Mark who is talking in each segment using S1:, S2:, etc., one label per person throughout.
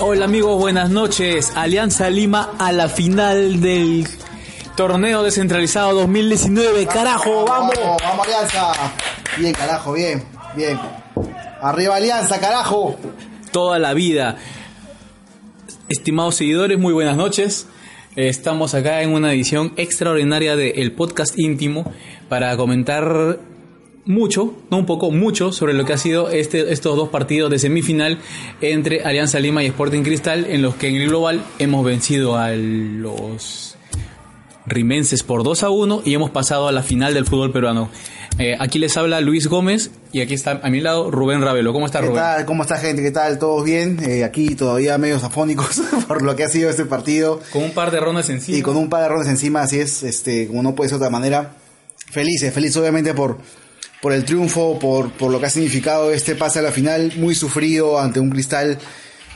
S1: Hola amigos, buenas noches. Alianza Lima a la final del torneo descentralizado 2019. Carajo, vamos.
S2: Vamos, vamos Alianza. Bien, carajo, bien, bien. Arriba Alianza, carajo.
S1: Toda la vida. Estimados seguidores, muy buenas noches. Estamos acá en una edición extraordinaria del podcast íntimo para comentar mucho, no un poco, mucho sobre lo que ha sido este, estos dos partidos de semifinal entre Alianza Lima y Sporting Cristal, en los que en el global hemos vencido a los rimenses por 2 a 1 y hemos pasado a la final del fútbol peruano. Eh, aquí les habla Luis Gómez y aquí está a mi lado Rubén Ravelo. ¿Cómo está
S2: ¿Qué
S1: Rubén?
S2: tal? ¿Cómo está gente? ¿Qué tal? ¿Todos bien? Eh, aquí todavía medios afónicos por lo que ha sido este partido.
S1: Con un par de rondas encima.
S2: Y con un par de rondas encima, así es, este, como no puede ser de otra manera. Felices, feliz obviamente por, por el triunfo, por, por lo que ha significado este pase a la final, muy sufrido ante un cristal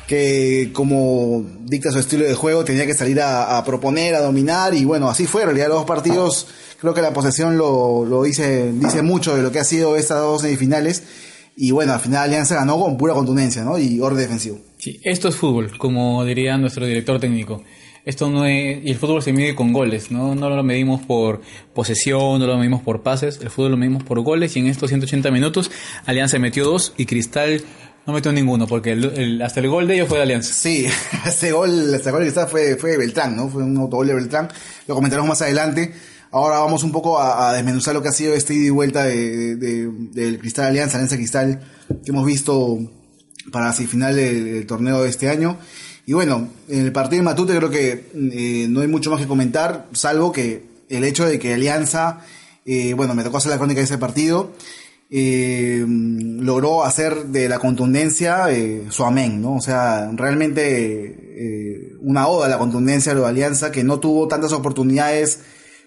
S2: que como dicta su estilo de juego tenía que salir a, proponer, a dominar y bueno, así fue, en realidad los dos partidos creo que la posesión lo, lo dice, dice mucho de lo que ha sido estas dos semifinales y bueno, al final Alianza ganó con pura contundencia ¿no? y orden defensivo.
S1: Sí, esto es fútbol, como diría nuestro director técnico. Esto no es, y el fútbol se mide con goles, ¿no? No lo medimos por posesión, no lo medimos por pases, el fútbol lo medimos por goles y en estos 180 minutos Alianza metió dos y Cristal no metió ninguno porque el- hasta el gol de ellos fue de Alianza.
S2: Sí, ese gol, ese gol está fue, fue de Beltrán, ¿no? Fue un autogol de Beltrán. Lo comentaremos más adelante. Ahora vamos un poco a, desmenuzar lo que ha sido este ida y vuelta de, de- del Cristal Alianza, Alianza Cristal, que hemos visto para la final del torneo de este año. Y bueno, en el partido de Matute creo que eh, no hay mucho más que comentar, salvo que el hecho de que Alianza, eh, bueno, me tocó hacer la crónica de ese partido, eh, logró hacer de la contundencia eh, su amén, ¿no? O sea, realmente eh, una oda a la contundencia de Alianza que no tuvo tantas oportunidades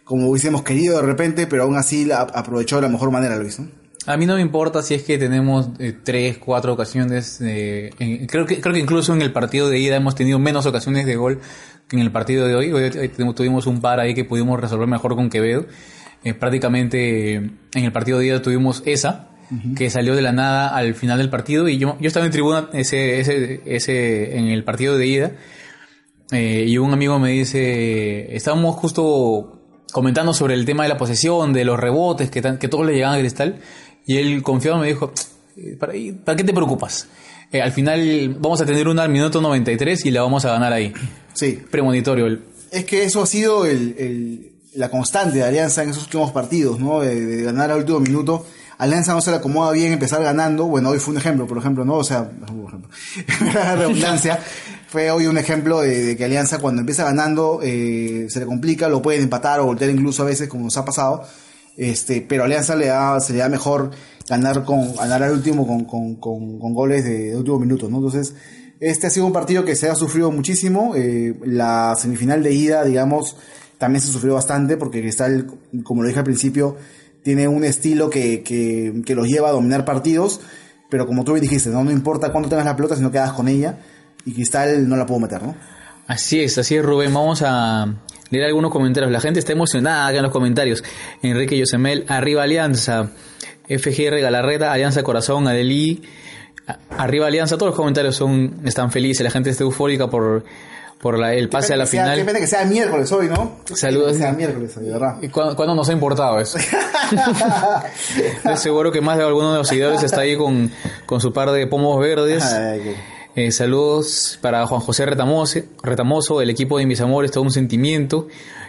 S2: como hubiésemos querido de repente, pero aún así la aprovechó de la mejor manera, Luis, ¿no?
S1: A mí no me importa si es que tenemos eh, tres, cuatro ocasiones. eh, en- creo que creo que incluso en el partido de ida hemos tenido menos ocasiones de gol que en el partido de hoy. Hoy, hoy tuvimos- un par ahí que pudimos resolver mejor con Quevedo. Eh, prácticamente eh, en el partido de ida tuvimos esa que salió de la nada al final del partido y yo yo estaba en tribuna ese ese ese en el partido de ida eh, y un amigo me dice, estábamos justo comentando sobre el tema de la posesión, de los rebotes, que, tan- que todos le llegaban a Cristal, y él confiado me dijo, "Eh, ¿para, ¿para qué te preocupas? Eh, al final vamos a tener una al minuto 93 y la vamos a ganar ahí.
S2: Sí,
S1: Premonitorio. el-
S2: es que eso ha sido el, el- la constante de Alianza en esos últimos partidos, ¿no? De, de ganar al último minuto. Alianza no se le acomoda bien empezar ganando. Bueno, hoy fue un ejemplo, por ejemplo, ¿no? O sea, un ejemplo. redundancia. fue hoy un ejemplo de, de que Alianza cuando empieza ganando eh, se le complica, lo pueden empatar o voltear incluso a veces, como nos ha pasado. Este, pero Alianza le da, se le da mejor ganar con, ganar al último con, con, con, con goles de, de último minuto, ¿no? Entonces, este ha sido un partido que se ha sufrido muchísimo. eh, la semifinal de ida, digamos, también se sufrió bastante porque Cristal, como lo dije al principio, tiene un estilo que, que, que los lleva a dominar partidos, pero como tú bien dijiste, ¿no? no importa cuánto tengas la pelota, sino que hagas con ella, y Cristal no la pudo meter, ¿no?
S1: Así es, así es Rubén. Vamos a leer algunos comentarios. La gente está emocionada acá en los comentarios. Enrique Yosemel, arriba Alianza. FGR Galarreta, Alianza Corazón, Adelí. Arriba Alianza, todos los comentarios son están felices, la gente está eufórica por, por la- el pase a la
S2: sea-
S1: final.
S2: Pena que sea miércoles hoy, ¿no?
S1: Saludos.
S2: Que sea miércoles hoy, de verdad.
S1: ¿Y cuándo, cuándo nos ha importado eso? Estoy seguro que más de alguno de los seguidores está ahí con, con su par de pomos verdes.
S2: Ay,
S1: Eh, saludos para Juan José Retamoso, Retamoso, el equipo de Invisamores, todo un sentimiento.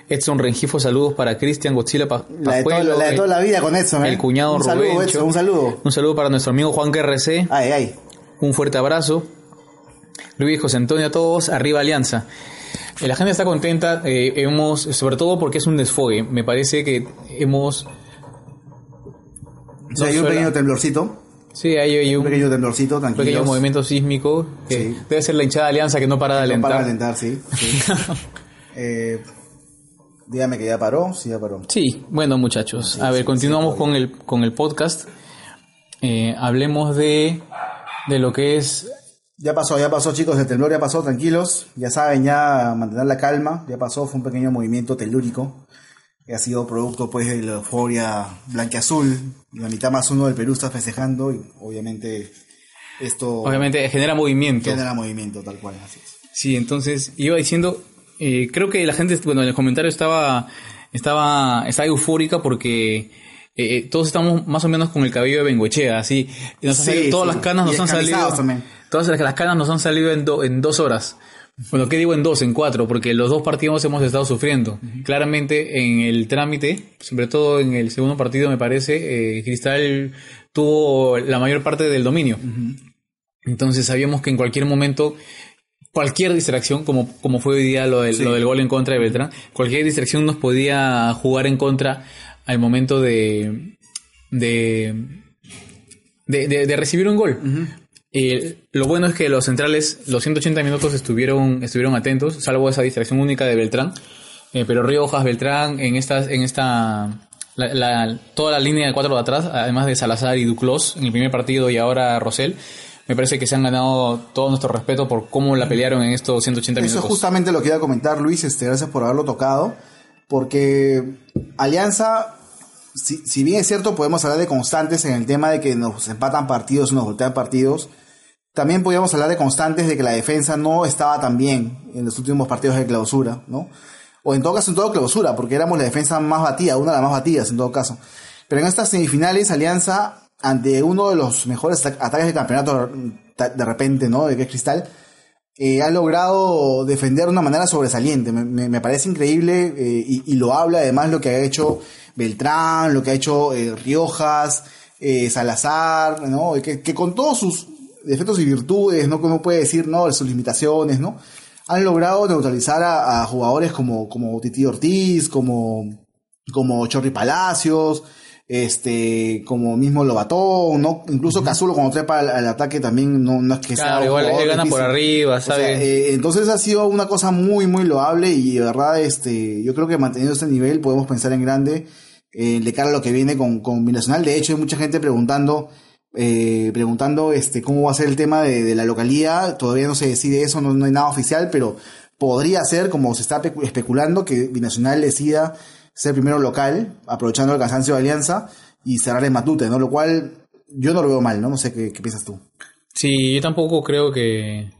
S1: Edson Rengifo, saludos para Cristian Godzilla Pa-
S2: La de, la de toda la vida con Edson, ¿eh?
S1: el cuñado
S2: Un saludo,
S1: Rubencho.
S2: Edson, un saludo.
S1: Un saludo para nuestro amigo Juan KRC.
S2: Ay, ay.
S1: Un fuerte abrazo. Luis José Antonio a todos, arriba Alianza. Eh, La gente está contenta, eh, hemos, sobre todo porque es un desfogue. Me parece que hemos.
S2: O sea, hay un pequeño temblorcito.
S1: Sí, hay, hay
S2: Un
S1: un,
S2: pequeño temblorcito,
S1: un
S2: tranquilo.
S1: pequeño movimiento sísmico. que
S2: Sí.
S1: Debe ser la hinchada de Alianza que no para de alentar.
S2: Para alentar, sí. sí. eh, dígame que ya paró. Sí, ya paró.
S1: Sí, bueno muchachos,
S2: Sí,
S1: a ver, continuamos con el con el podcast. Eh, hablemos de de lo que es
S2: Ya pasó, ya pasó, chicos. El temblor ya pasó, tranquilos. Ya saben, ya mantener la calma. Ya pasó, fue un pequeño movimiento telúrico. Que ha sido producto, pues, de la euforia blanqueazul. La mitad más uno del Perú está festejando. Y obviamente, esto
S1: obviamente genera movimiento.
S2: genera movimiento, tal cual. Así es.
S1: Sí, entonces iba diciendo, eh, creo que la gente, bueno, en el comentario estaba estaba estaba eufórica porque eh, eh, todos estamos más o menos con el cabello de Bengochea, así. Y nos han
S2: Sí,
S1: salido- todas
S2: sí.
S1: las canas nos han salido.
S2: también.
S1: Todas las, las canas nos han salido en, do- en dos horas. Bueno, ¿qué digo en dos? En cuatro, porque los dos partidos hemos estado sufriendo. Claramente en el trámite, sobre todo en el segundo partido, me parece, eh, Cristal tuvo la mayor parte del dominio. Entonces sabíamos que en cualquier momento, cualquier distracción, como, como fue hoy día lo del,
S2: Sí.
S1: lo del gol en contra de Beltrán, cualquier distracción nos podía jugar en contra al momento de, de, de, de- de recibir un gol. Eh, lo bueno es que los centrales, los 180 minutos estuvieron, estuvieron atentos, salvo esa distracción única de Beltrán. Eh, pero Riojas, Beltrán, en esta, en esta la- la- toda la línea de cuatro de atrás, además de Salazar y Duclos en el primer partido y ahora Rosell, me parece que se han ganado todo nuestro respeto por cómo la pelearon en estos 180
S2: Eso es
S1: minutos.
S2: justamente lo que iba a comentar, Luis. Este, gracias por haberlo tocado. Porque Alianza, si, si bien es cierto, podemos hablar de constantes en el tema de que nos empatan partidos, nos voltean partidos. También podríamos hablar de constantes de que la defensa no estaba tan bien en los últimos partidos de clausura, ¿no? O en todo caso, en todo clausura, porque éramos la defensa más batida, una de las más batidas en todo caso. Pero en estas semifinales, Alianza, ante uno de los mejores ata- ataques del campeonato, de repente, ¿no? De que es Cristal, eh, ha logrado defender de una manera sobresaliente. Me, parece increíble eh, y, lo habla además lo que ha hecho Beltrán, lo que ha hecho eh, Riojas, eh, Salazar, ¿no? Que con todos sus defectos y virtudes, ¿no? Como puede decir, ¿no? Sus limitaciones, ¿no? Han logrado neutralizar a, a jugadores como, como Titi Ortiz, como, como Chorri Palacios, este, como mismo Lobatón, ¿no? Incluso Cazulo cuando trepa al, al ataque también no, no es que sea
S1: Claro,
S2: un
S1: igual
S2: jugador
S1: él gana por arriba,
S2: O sea,
S1: ¿sabe?
S2: eh, entonces ha sido una cosa muy, muy loable y de verdad, este, yo creo que manteniendo este nivel podemos pensar en grande eh, de cara a lo que viene con, con Binacional. De hecho, hay mucha gente preguntando, eh, preguntando, este, cómo va a ser el tema de, la localía. Todavía no se decide eso, no, no hay nada oficial, pero podría ser, como se está especu- especulando, que Binacional decida ser primero local, aprovechando el cansancio de Alianza y cerrar en Matute, ¿no? Lo cual yo no lo veo mal, ¿no? No sé qué, piensas tú.
S1: Sí, yo tampoco creo que,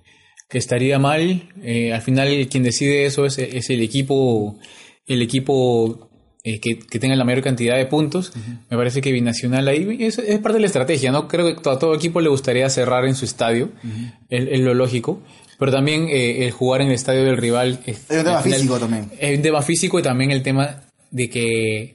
S1: que estaría mal. Eh, al final quien decide eso es, es el equipo, el equipo eh, que, que tenga la mayor cantidad de puntos. Me parece que Binacional ahí es, es parte de la estrategia, ¿no? Creo que a todo equipo le gustaría cerrar en su estadio, es, es lo lógico. Pero también eh, el jugar en el estadio del rival es,
S2: un tema
S1: final,
S2: físico también.
S1: Es un tema físico y también el tema de que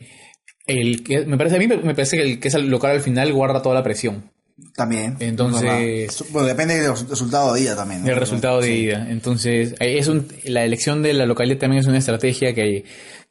S1: el que me parece a mí me parece que el que es el local al final guarda toda la presión.
S2: También.
S1: Entonces-.
S2: Bueno, depende del resu- resultado de ida también. ¿no?
S1: el resultado de ida. Entonces, es un, la elección de la localidad también es una estrategia que,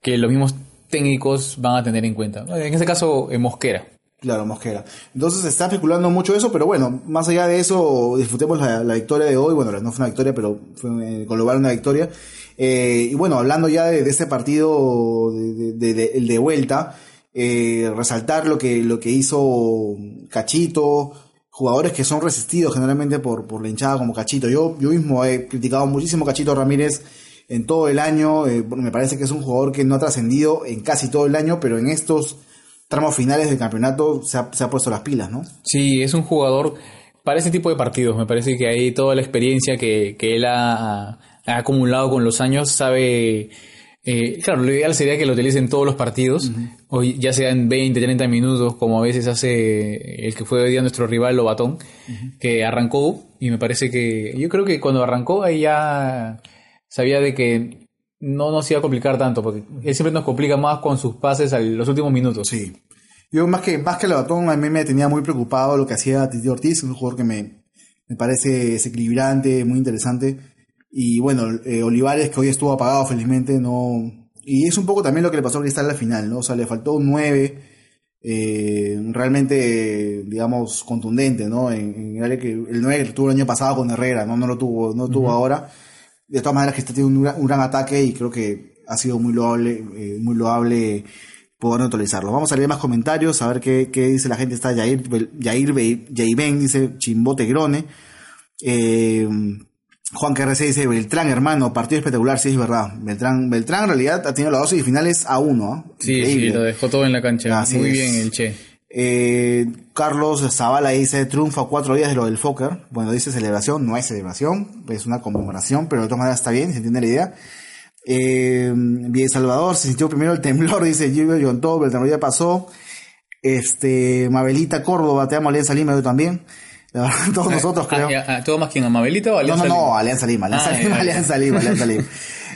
S1: que los mismos técnicos van a tener en cuenta. En este caso, en Mosquera.
S2: Claro, Mosquera. Entonces se está especulando mucho eso, pero bueno, más allá de eso, disfrutemos la, victoria de hoy. Bueno, no fue una victoria, pero fue eh, global una victoria. Eh, y bueno, hablando ya de, de este partido de, de- de- de- el de vuelta, eh, resaltar lo que, lo que hizo Cachito, jugadores que son resistidos generalmente por, por la hinchada como Cachito. Yo, yo mismo he criticado muchísimo Cachito Ramírez en todo el año. eh, me parece que es un jugador que no ha trascendido en casi todo el año, pero en estos tramos finales del campeonato se ha, se ha puesto las pilas, ¿no?
S1: Sí, es un jugador para ese tipo de partidos. Me parece que ahí toda la experiencia que, que él ha, ha acumulado con los años sabe. eh, claro, lo ideal sería que lo utilice en todos los partidos, o ya sea en 20, 30 minutos, como a veces hace el que fue hoy día nuestro rival Lobatón, que arrancó y me parece que. Yo creo que cuando arrancó ahí ya sabía de que no nos iba a complicar tanto, porque él siempre nos complica más con sus pases a los últimos minutos.
S2: Sí. Yo más que, más que el batón, a mí me tenía muy preocupado lo que hacía Titi Ortiz, un jugador que me, me parece desequilibrante, muy interesante. Y bueno, eh, Olivares, que hoy estuvo apagado felizmente, no... Y es un poco también lo que le pasó a Cristal al final, ¿no? O sea, le faltó un 9 eh, realmente, digamos, contundente, ¿no? En, en el área que el 9 que tuvo el año pasado con Herrera, ¿no? No lo tuvo, no lo tuvo ahora. De todas maneras, Cristal tiene un, gran- un gran ataque y creo que ha sido muy loable, eh, muy loable poder neutralizarlo. Vamos a leer más comentarios, a ver qué, qué dice la gente. Está Yair, Yair, Be- Yaiben, dice Chimbote Grone. Eh, Juan KRC dice Beltrán, hermano, partido espectacular, sí es verdad. Beltrán, Beltrán en realidad ha tenido las dosis finales a uno, ¿ah?
S1: Sí, sí, lo dejó todo en la cancha.
S2: Así
S1: Muy
S2: es.
S1: bien el Che.
S2: Eh, Carlos Zavala dice triunfo a cuatro días de lo del Fokker. Bueno, dice celebración, no es celebración, es una conmemoración, pero de todas maneras está bien, se entiende la idea. Eh, bien Salvador, se sintió primero el temblor, dice Gilbert John Todo, el temblor ya pasó. Este, Mabelita Córdoba, te amo Alianza Lima, yo también. La verdad, todos nosotros creo.
S1: Ah, ah, ¿Todo más quien Amabelita o
S2: No,
S1: Alianza
S2: no, no,
S1: Lima?
S2: Alianza Lima, Alianza
S1: Ah,
S2: Lima,
S1: ya.
S2: Alianza Lima, Alianza Lima.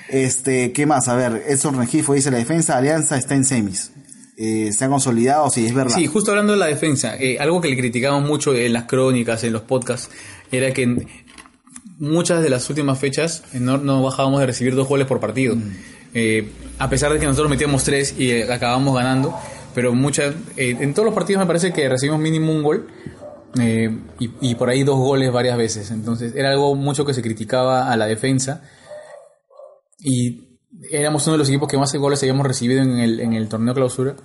S2: Este, ¿qué más? A ver, Edson Rengifo dice la defensa, Alianza está en semis. Eh, se ha consolidado, sí, es verdad.
S1: Sí, justo hablando de la defensa, eh, algo que le criticamos mucho en las crónicas, en los podcasts, era que en muchas de las últimas fechas eh, no, no bajábamos de recibir dos goles por partido. Eh, a pesar de que nosotros metíamos tres y acabamos ganando, pero muchas, en todos los partidos me parece que recibimos mínimo un gol y, y por ahí dos goles varias veces. Entonces era algo mucho que se criticaba a la defensa y éramos uno de los equipos que más goles habíamos recibido en el, en el torneo clausura.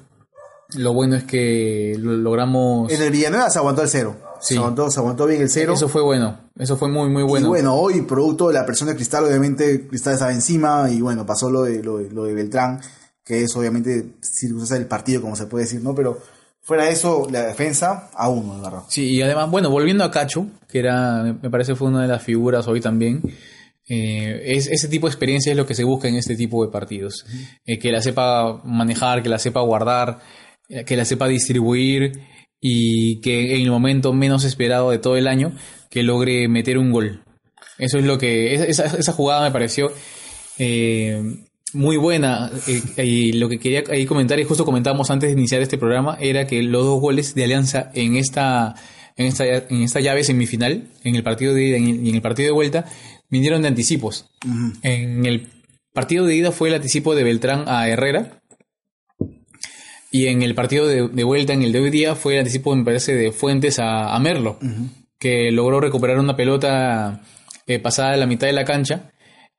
S1: Lo bueno es que lo logramos.
S2: En el Villanueva se aguantó el cero.
S1: Sí.
S2: Se, aguantó, se aguantó bien el cero.
S1: Eso fue bueno. Eso fue muy, muy bueno.
S2: Y bueno, hoy, producto de la presión de Cristal, obviamente Cristal estaba encima y bueno, pasó lo de, lo de, lo de Beltrán, que es obviamente circunstancia del partido, como se puede decir, ¿no? Pero fuera de eso, la defensa a uno, de verdad.
S1: Sí, y además, bueno, volviendo a Cacho, que era, me parece fue una de las figuras hoy también. Eh, es, ese tipo de experiencia es lo que se busca en este tipo de partidos. Eh, que la sepa manejar, que la sepa guardar, eh, que la sepa distribuir y que en el momento menos esperado de todo el año, que logre meter un gol. Eso es lo que, esa, esa- jugada me pareció eh, muy buena. y lo que quería ahí comentar, y justo comentábamos antes de iniciar este programa, era que los dos goles de Alianza en esta, en esta, en esta llave semifinal, en el partido de ida y en el partido de vuelta, vinieron de anticipos. En el partido de ida fue el anticipo de Beltrán a Herrera. Y en el partido de, de vuelta, en el de hoy día, fue el anticipo, me parece, de Fuentes a, a Merlo, que logró recuperar una pelota eh, pasada de la mitad de la cancha.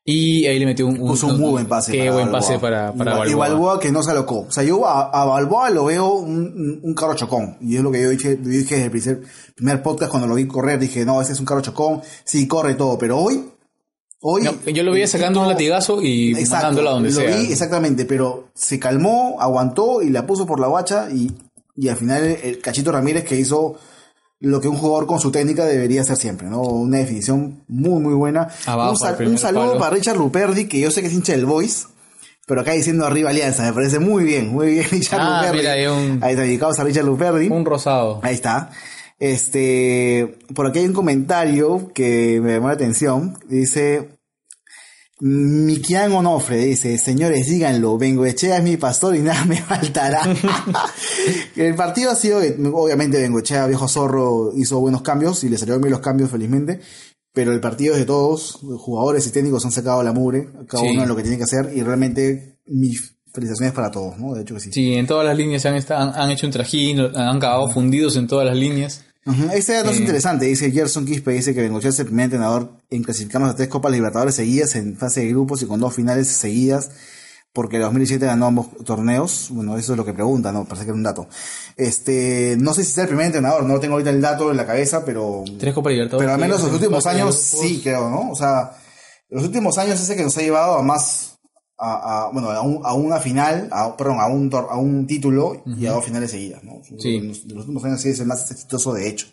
S1: Y ahí le metió un,
S2: Puso un muy buen pase.
S1: Qué
S2: para
S1: buen
S2: Balboa.
S1: pase para, para
S2: y, Ba- y
S1: Balboa.
S2: Balboa que no se alocó. O sea, yo a, a Balboa lo veo un, un, un carro chocón. Y es lo que yo dije, yo dije desde el primer, primer podcast cuando lo vi correr. Dije, no, ese es un carro chocón. Sí, corre todo. Pero hoy, hoy.
S1: No, yo lo veía sacando un latigazo y
S2: Exacto,
S1: mandándola donde
S2: lo
S1: sea.
S2: vi exactamente, pero se calmó, aguantó y la puso por la guacha y, y al final el, Cachito Ramírez que hizo lo que un jugador con su técnica debería hacer siempre, ¿no? Una definición muy muy buena.
S1: Abajo,
S2: un, sal- un saludo
S1: palo.
S2: para Richard Luperdi, que yo sé que es hincha del Boys, pero acá diciendo arriba Alianza, me parece muy bien, muy bien Richard
S1: Ah,
S2: Luperdi.
S1: mira, hay un-
S2: Ahí está, dedicados a Richard Luperdi.
S1: Un rosado.
S2: Ahí está. Este, por aquí hay un comentario que me llamó la atención. Dice, Miquian Onofre dice, señores, díganlo, Bengoechea es mi pastor y nada me faltará. el partido ha sido, obviamente Bengoechea, viejo zorro, hizo buenos cambios y le salieron bien los cambios felizmente. Pero el partido es de todos, jugadores y técnicos han sacado la mugre, cada
S1: Sí.
S2: uno en lo que tiene que hacer y realmente mis felicitaciones para todos, ¿no? De hecho que sí.
S1: Sí, en todas las líneas han, han, han hecho un trajín, han acabado fundidos en todas las líneas.
S2: Este dato es
S1: Eh.
S2: interesante, dice Gerson Quispe, dice que Bengochea es el primer entrenador en clasificarnos a tres Copas Libertadores seguidas en fase de grupos y con dos finales seguidas, porque en 2017 ganó ambos torneos. Bueno, eso es lo que pregunta, ¿no? Parece que era un dato. Este, no sé si es el primer entrenador, no tengo ahorita el dato en la cabeza, pero...
S1: Tres Copas Libertadores.
S2: Pero al menos los últimos años
S1: grupos.
S2: sí, creo, ¿no? O sea, los últimos años ese que nos ha llevado a más, a, a- bueno, a, un- a una final, a, perdón, a un, a un título y a dos finales seguidas, ¿no?
S1: Sí.
S2: Los, los últimos años sí es el más exitoso de hecho.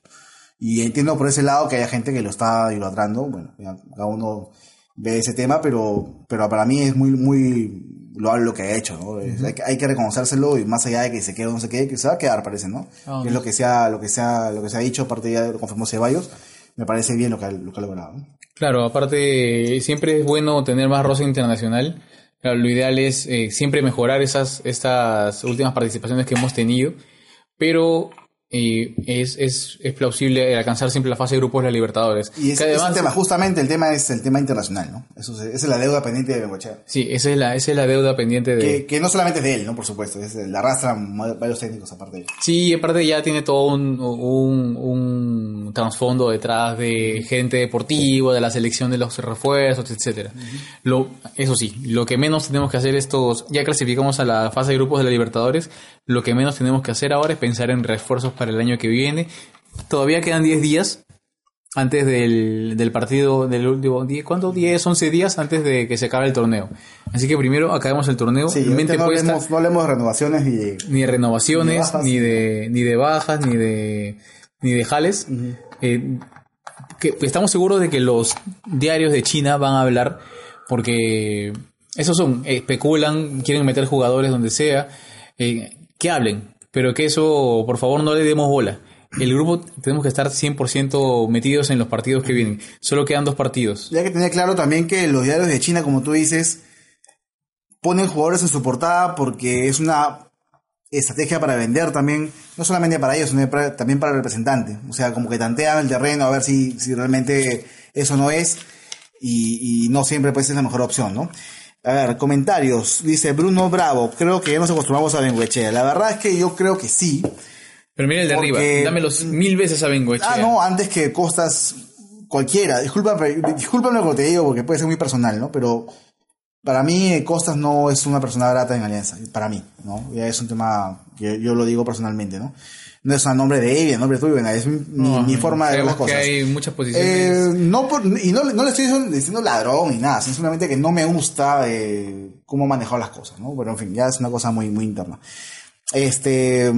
S2: Y entiendo por ese lado que haya gente que lo está idolatrando, bueno, cada uno ve ese tema, pero, pero para mí es muy, muy loable lo que ha hecho, ¿no? Es- hay, que- hay que reconocérselo y más allá de que se quede o no se quede, que se va a quedar, parece, ¿no?
S1: Ah,
S2: Que es lo que sea, lo que sea, lo que se ha dicho, aparte ya lo confirmó Ceballos, me parece bien lo que ha, lo que ha logrado.
S1: Claro, aparte siempre es bueno tener más roce internacional. Claro, lo ideal es eh, siempre mejorar esas estas últimas participaciones que hemos tenido, pero eh, es, es, es plausible alcanzar siempre la fase de grupos de la Libertadores.
S2: Y es,
S1: Que
S2: es tema, justamente el tema es el tema internacional, ¿no? Eso es, esa es la deuda pendiente de Bengochea.
S1: Sí, esa es la, esa es la deuda pendiente de...
S2: Que, que no solamente es de él, ¿no? Por supuesto, es, la arrastran varios técnicos aparte de él.
S1: Sí, aparte ya tiene todo un, un, un trasfondo detrás de gente deportiva, de la selección de los refuerzos, etcétera. Lo, eso sí, lo que menos tenemos que hacer estos, ya clasificamos a la fase de grupos de la Libertadores, lo que menos tenemos que hacer ahora es pensar en refuerzos para el año que viene. Todavía quedan 10 días antes del, del partido del último día, ¿cuánto? 10, 11 días antes de que se acabe el torneo. Así que primero acabemos el torneo,
S2: Sí,
S1: mente
S2: ahorita no
S1: puesta
S2: hablemos, no hablemos de renovaciones de...
S1: ni de renovaciones,
S2: Ni bajas.
S1: ni de, ni de bajas, ni de, ni de jales. Eh, que estamos seguros de que los diarios de China van a hablar porque esos son, especulan, quieren meter jugadores donde sea, eh, que hablen, pero que eso, por favor, no le demos bola. El grupo tenemos que estar 100% metidos en los partidos que vienen. Solo quedan dos partidos.
S2: Ya que tener claro también que los diarios de China, como tú dices, ponen jugadores en su portada porque es una estrategia para vender también, no solamente para ellos, sino para- también para el representante. O sea, como que tantean el terreno a ver si, si realmente eso no es y, y no siempre pues es la mejor opción, ¿no? A ver, comentarios. Dice Bruno Bravo, creo que ya nos acostumbramos a Benguechea. La verdad es que yo creo que sí.
S1: Pero mira el de
S2: Porque-
S1: arriba, dámelos mil veces a Bengoechea.
S2: Ah, no, antes que Costas cualquiera. Discúlpame, discúlpame lo que te digo porque puede ser muy personal, ¿no? Pero para mí eh, Costas no es una persona grata en Alianza, para mí, ¿no? Ya es un tema que yo lo digo personalmente, ¿no? No es a nombre de él, a nombre tuyo, es mi, mi-
S1: No,
S2: mi forma de ver las cosas.
S1: que hay muchas posiciones.
S2: Eh, no por- y no, no le estoy diciendo- ladrón ni nada, simplemente que no me gusta eh, cómo manejó las cosas, ¿no? Pero en fin, ya es una cosa muy, muy interna. Este,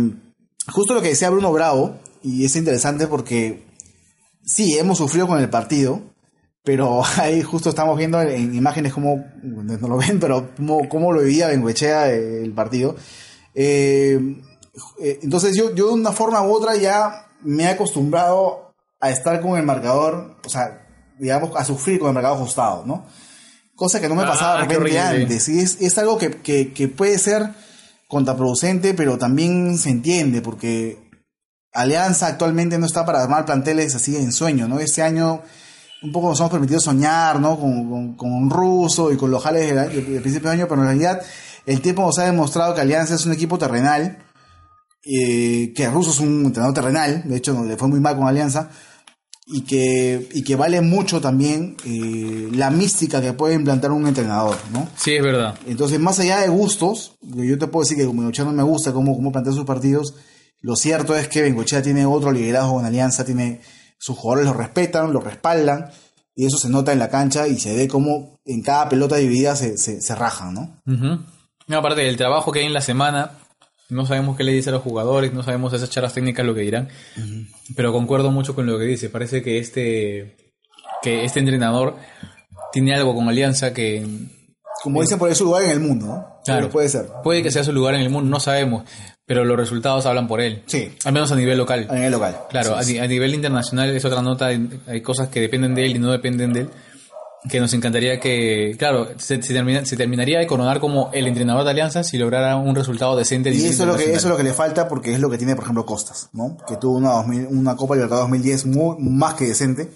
S2: justo lo que decía Bruno Bravo, y es interesante porque sí, hemos sufrido con el partido, pero ahí justo estamos viendo en imágenes cómo, no lo ven, pero cómo, cómo lo vivía Bengoechea eh, el partido. Eh, eh, entonces yo, yo de una forma u otra ya me he acostumbrado a estar con el marcador, o sea, digamos, a sufrir con el marcador ajustado, ¿no? Cosa que no me
S1: Ah,
S2: pasaba de
S1: qué
S2: repente antes. Y es, es algo que, que, que puede ser contraproducente, pero también se entiende, porque Alianza actualmente no está para armar planteles así de ensueño, ¿no? Este año un poco nos hemos permitido soñar, ¿no? Con, con, con Russo y con los jales del, del- del principio de año, pero en realidad el tiempo nos ha demostrado que Alianza es un equipo terrenal, eh, que Russo es un entrenador terrenal, de hecho no le fue muy mal con Alianza, y que, y que vale mucho también eh, la mística que puede implantar un entrenador, ¿no?
S1: Sí, es verdad.
S2: Entonces, más allá de gustos, yo te puedo decir que como Bengochea no me gusta cómo, cómo plantea sus partidos, lo cierto es que Bengochea tiene otro liderazgo en Alianza, tiene sus jugadores lo respetan, lo respaldan, y eso se nota en la cancha y se ve como en cada pelota dividida se, se, se rajan, ¿no?
S1: Aparte del trabajo que hay en la semana, no sabemos qué le dice a los jugadores, no sabemos esas charlas técnicas lo que dirán, pero concuerdo mucho con lo que dice. Parece que este, que este entrenador tiene algo con Alianza que
S2: Como dicen por eso lugar en el mundo, ¿no?
S1: Claro.
S2: Puede ser.
S1: puede que sea su lugar en el mundo, no sabemos, pero los resultados hablan por él.
S2: Sí.
S1: Al menos a nivel local.
S2: A nivel local.
S1: Claro, a,
S2: Sí,
S1: a nivel internacional es otra nota, hay, hay cosas que dependen de él y no dependen de él, que nos encantaría que, claro, se, se termina- se terminaría de coronar como el entrenador de Alianza si lograra un resultado decente.
S2: Y eso es, lo que, eso es lo que le falta porque es lo que tiene, por ejemplo, Costas, ¿no? Que tuvo una, 2000 una Copa Libertadores 2010 muy, más que decente,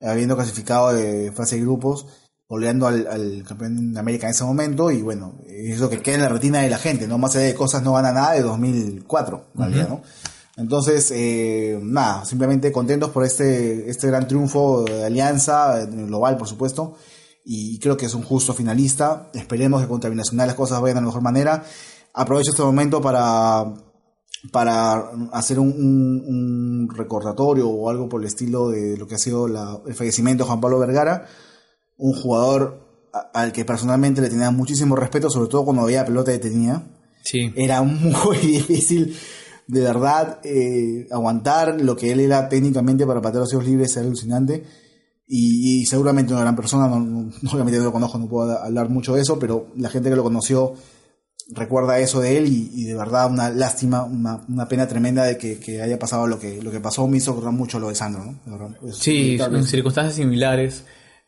S2: habiendo clasificado de fase de grupos, goleando al, al campeón de América en ese momento, y bueno, es lo que queda en la retina de la gente, ¿no? Más allá de Costas no gana nada de 2004, en realidad, ¿no? Entonces, eh, nada, simplemente contentos por este, este gran triunfo de Alianza, global, por supuesto, y creo que es un justo finalista. Esperemos que contra Binacional las cosas vayan de la mejor manera. Aprovecho este momento para, para hacer un, un- un recordatorio o algo por el estilo de lo que ha sido la- el fallecimiento de Juan Pablo Vergara, un jugador al que personalmente le tenía muchísimo respeto, sobre todo cuando veía pelota detenida
S1: Sí.
S2: era muy difícil de verdad eh, aguantar lo que él era técnicamente para patear los tiros libres era alucinante. Y, y seguramente una gran persona no, no- obviamente no lo conozco no puedo hablar mucho de eso pero la gente que lo conoció recuerda eso de él y, y de verdad una lástima una, una pena tremenda de que, que haya pasado lo que lo que pasó. Me hizo acordar mucho lo de Sandro ¿no? De verdad, es
S1: Sí, en circunstancias similares,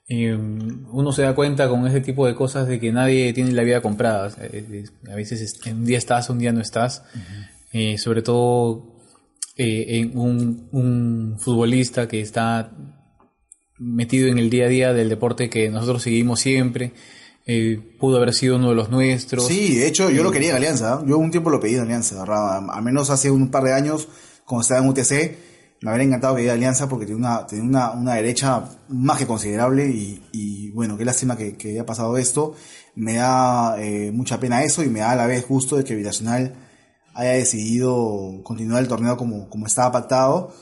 S1: eh, uno se da cuenta con ese tipo de cosas de que nadie tiene la vida comprada. Eh, A veces es- un día estás, un día no estás. Eh, sobre todo eh, en un, un futbolista que está metido en el día a día del deporte que nosotros seguimos siempre. eh, pudo haber sido uno de los nuestros.
S2: Sí, de hecho, yo lo quería en Alianza. Yo un tiempo lo pedí en Alianza, ¿verdad? Al menos hace un par de años, cuando estaba en UTC, me habría encantado que diera Alianza porque tiene una, tiene una, una derecha más que considerable y, bueno, qué lástima que, haya pasado esto. Me da eh, mucha pena eso y me da a la vez gusto de que Binacional haya decidido continuar el torneo como, como estaba pactado,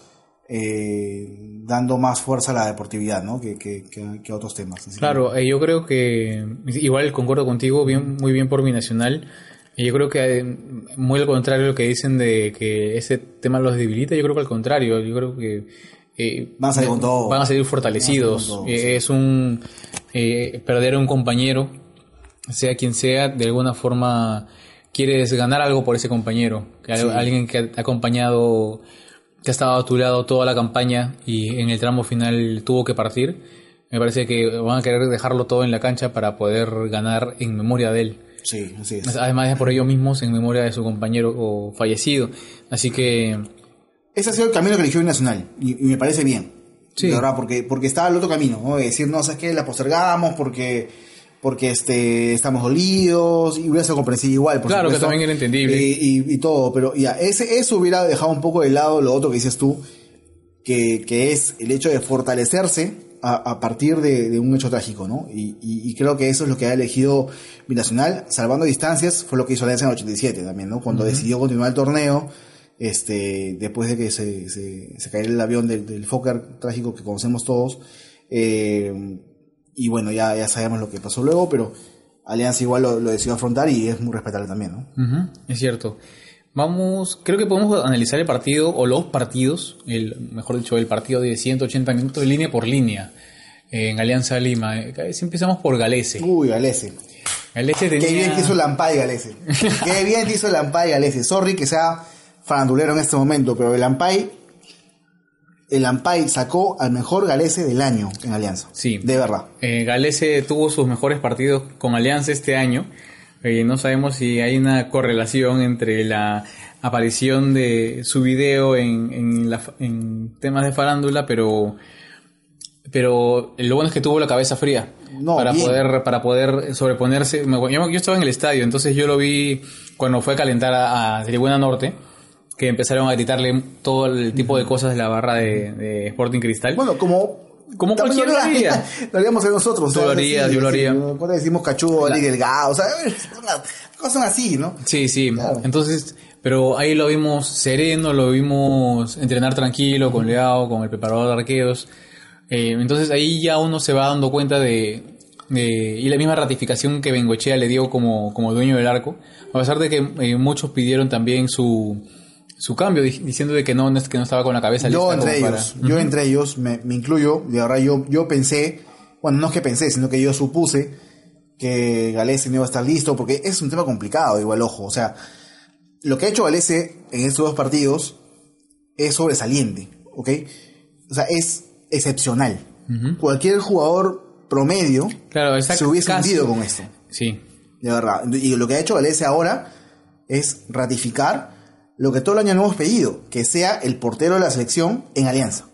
S2: eh, dando más fuerza a la deportividad, ¿no? Que, que, a otros temas.
S1: Claro, eh, yo creo que igual concuerdo contigo, bien, muy bien por Binacional. Yo creo que muy al contrario de lo que dicen de que ese tema los debilita, yo creo que al contrario, yo creo que eh,
S2: Van a salir con todo.
S1: van a salir fortalecidos.
S2: Van a salir con todo,
S1: Eh,
S2: sí.
S1: Es un eh, perder a un compañero, sea quien sea, de alguna forma quieres ganar algo por ese compañero, que
S2: Sí.
S1: alguien que ha acompañado, que ha estado a tu lado toda la campaña y en el tramo final tuvo que partir. Me parece que van a querer dejarlo todo en la cancha para poder ganar en memoria de él.
S2: Sí, así es.
S1: Además de por ellos mismos en memoria de su compañero o fallecido. Así que
S2: Ese ha sido el camino que eligió Nacional y, y me parece bien.
S1: Sí.
S2: De verdad, porque, porque estaba el otro camino, ¿no? De decir, no, ¿sabes qué? La postergamos porque, porque este, estamos dolidos y hubiera sido comprensible igual. por
S1: Claro, que
S2: supuesto.
S1: también era entendible.
S2: Y, y- y todo, pero ya, ese, eso hubiera dejado un poco de lado lo otro que dices tú, que, que es el hecho de fortalecerse a, a partir de, de un hecho trágico, ¿no? Y, y- y creo que eso es lo que ha elegido Binacional, salvando distancias, fue lo que hizo Alianza en el 87 también, ¿no? Cuando decidió continuar el torneo, este, después de que se, se, se cayera el avión del, del Fokker trágico que conocemos todos, eh, y bueno, ya, ya sabemos lo que pasó luego, pero Alianza igual lo, lo decidió afrontar y es muy respetable también, ¿no?
S1: Es cierto. Vamos, creo que podemos analizar el partido o los partidos, el, mejor dicho, el partido de 180 minutos línea por línea en Alianza Lima. Eh, Si empezamos por Galese.
S2: Uy, Galese.
S1: Galese tenía...
S2: Qué bien que hizo Lampay Galese. Qué bien que hizo Lampay Galese. Sorry que sea farandulero en este momento, pero el Lampay, el Lampay sacó al mejor Galese del año en Alianza.
S1: Sí.
S2: De verdad.
S1: Eh, Galese tuvo sus mejores partidos con Alianza este año. Eh, no sabemos si hay una correlación entre la aparición de su video en, en, la- en temas de farándula, pero pero lo bueno es que tuvo la cabeza fría
S2: No,
S1: para
S2: bien.
S1: poder para poder sobreponerse. Yo, yo estaba en el estadio, entonces yo lo vi cuando fue a calentar a, a Tribuna Norte, que empezaron a gritarle todo el tipo de cosas de la barra de, de Sporting Cristal.
S2: Bueno, como.
S1: Como
S2: también
S1: cualquiera
S2: lo
S1: haría.
S2: Lo haríamos nosotros.
S1: Tú lo harías, yo lo haría.
S2: Cuando decimos cachudo, Ali delgado, o sea, cosas son así, ¿no?
S1: Sí, sí.
S2: Claro.
S1: Entonces, pero ahí lo vimos sereno, lo vimos entrenar tranquilo, con Leao, con el preparador de arqueros. Eh, entonces ahí ya uno se va dando cuenta de, de- y la misma ratificación que Bengochea le dio como, como dueño del arco, a pesar de que eh, muchos pidieron también su, su cambio, di- diciendo de que no, que no estaba con la cabeza
S2: Yo entre
S1: para-
S2: ellos, yo entre ellos, me, me incluyo, de verdad yo, yo pensé, bueno, no es que pensé, sino que yo supuse que Galese no iba a estar listo, porque es un tema complicado, igual ojo, o sea, lo que ha hecho Galese en estos dos partidos es sobresaliente, ¿ok? O sea, es excepcional. Cualquier jugador promedio
S1: Claro,
S2: se hubiese hundido con esto,
S1: Sí,
S2: de verdad. Y lo que ha hecho Galese ahora es ratificar lo que todo el año no hemos pedido, que sea el portero de la selección en Alianza.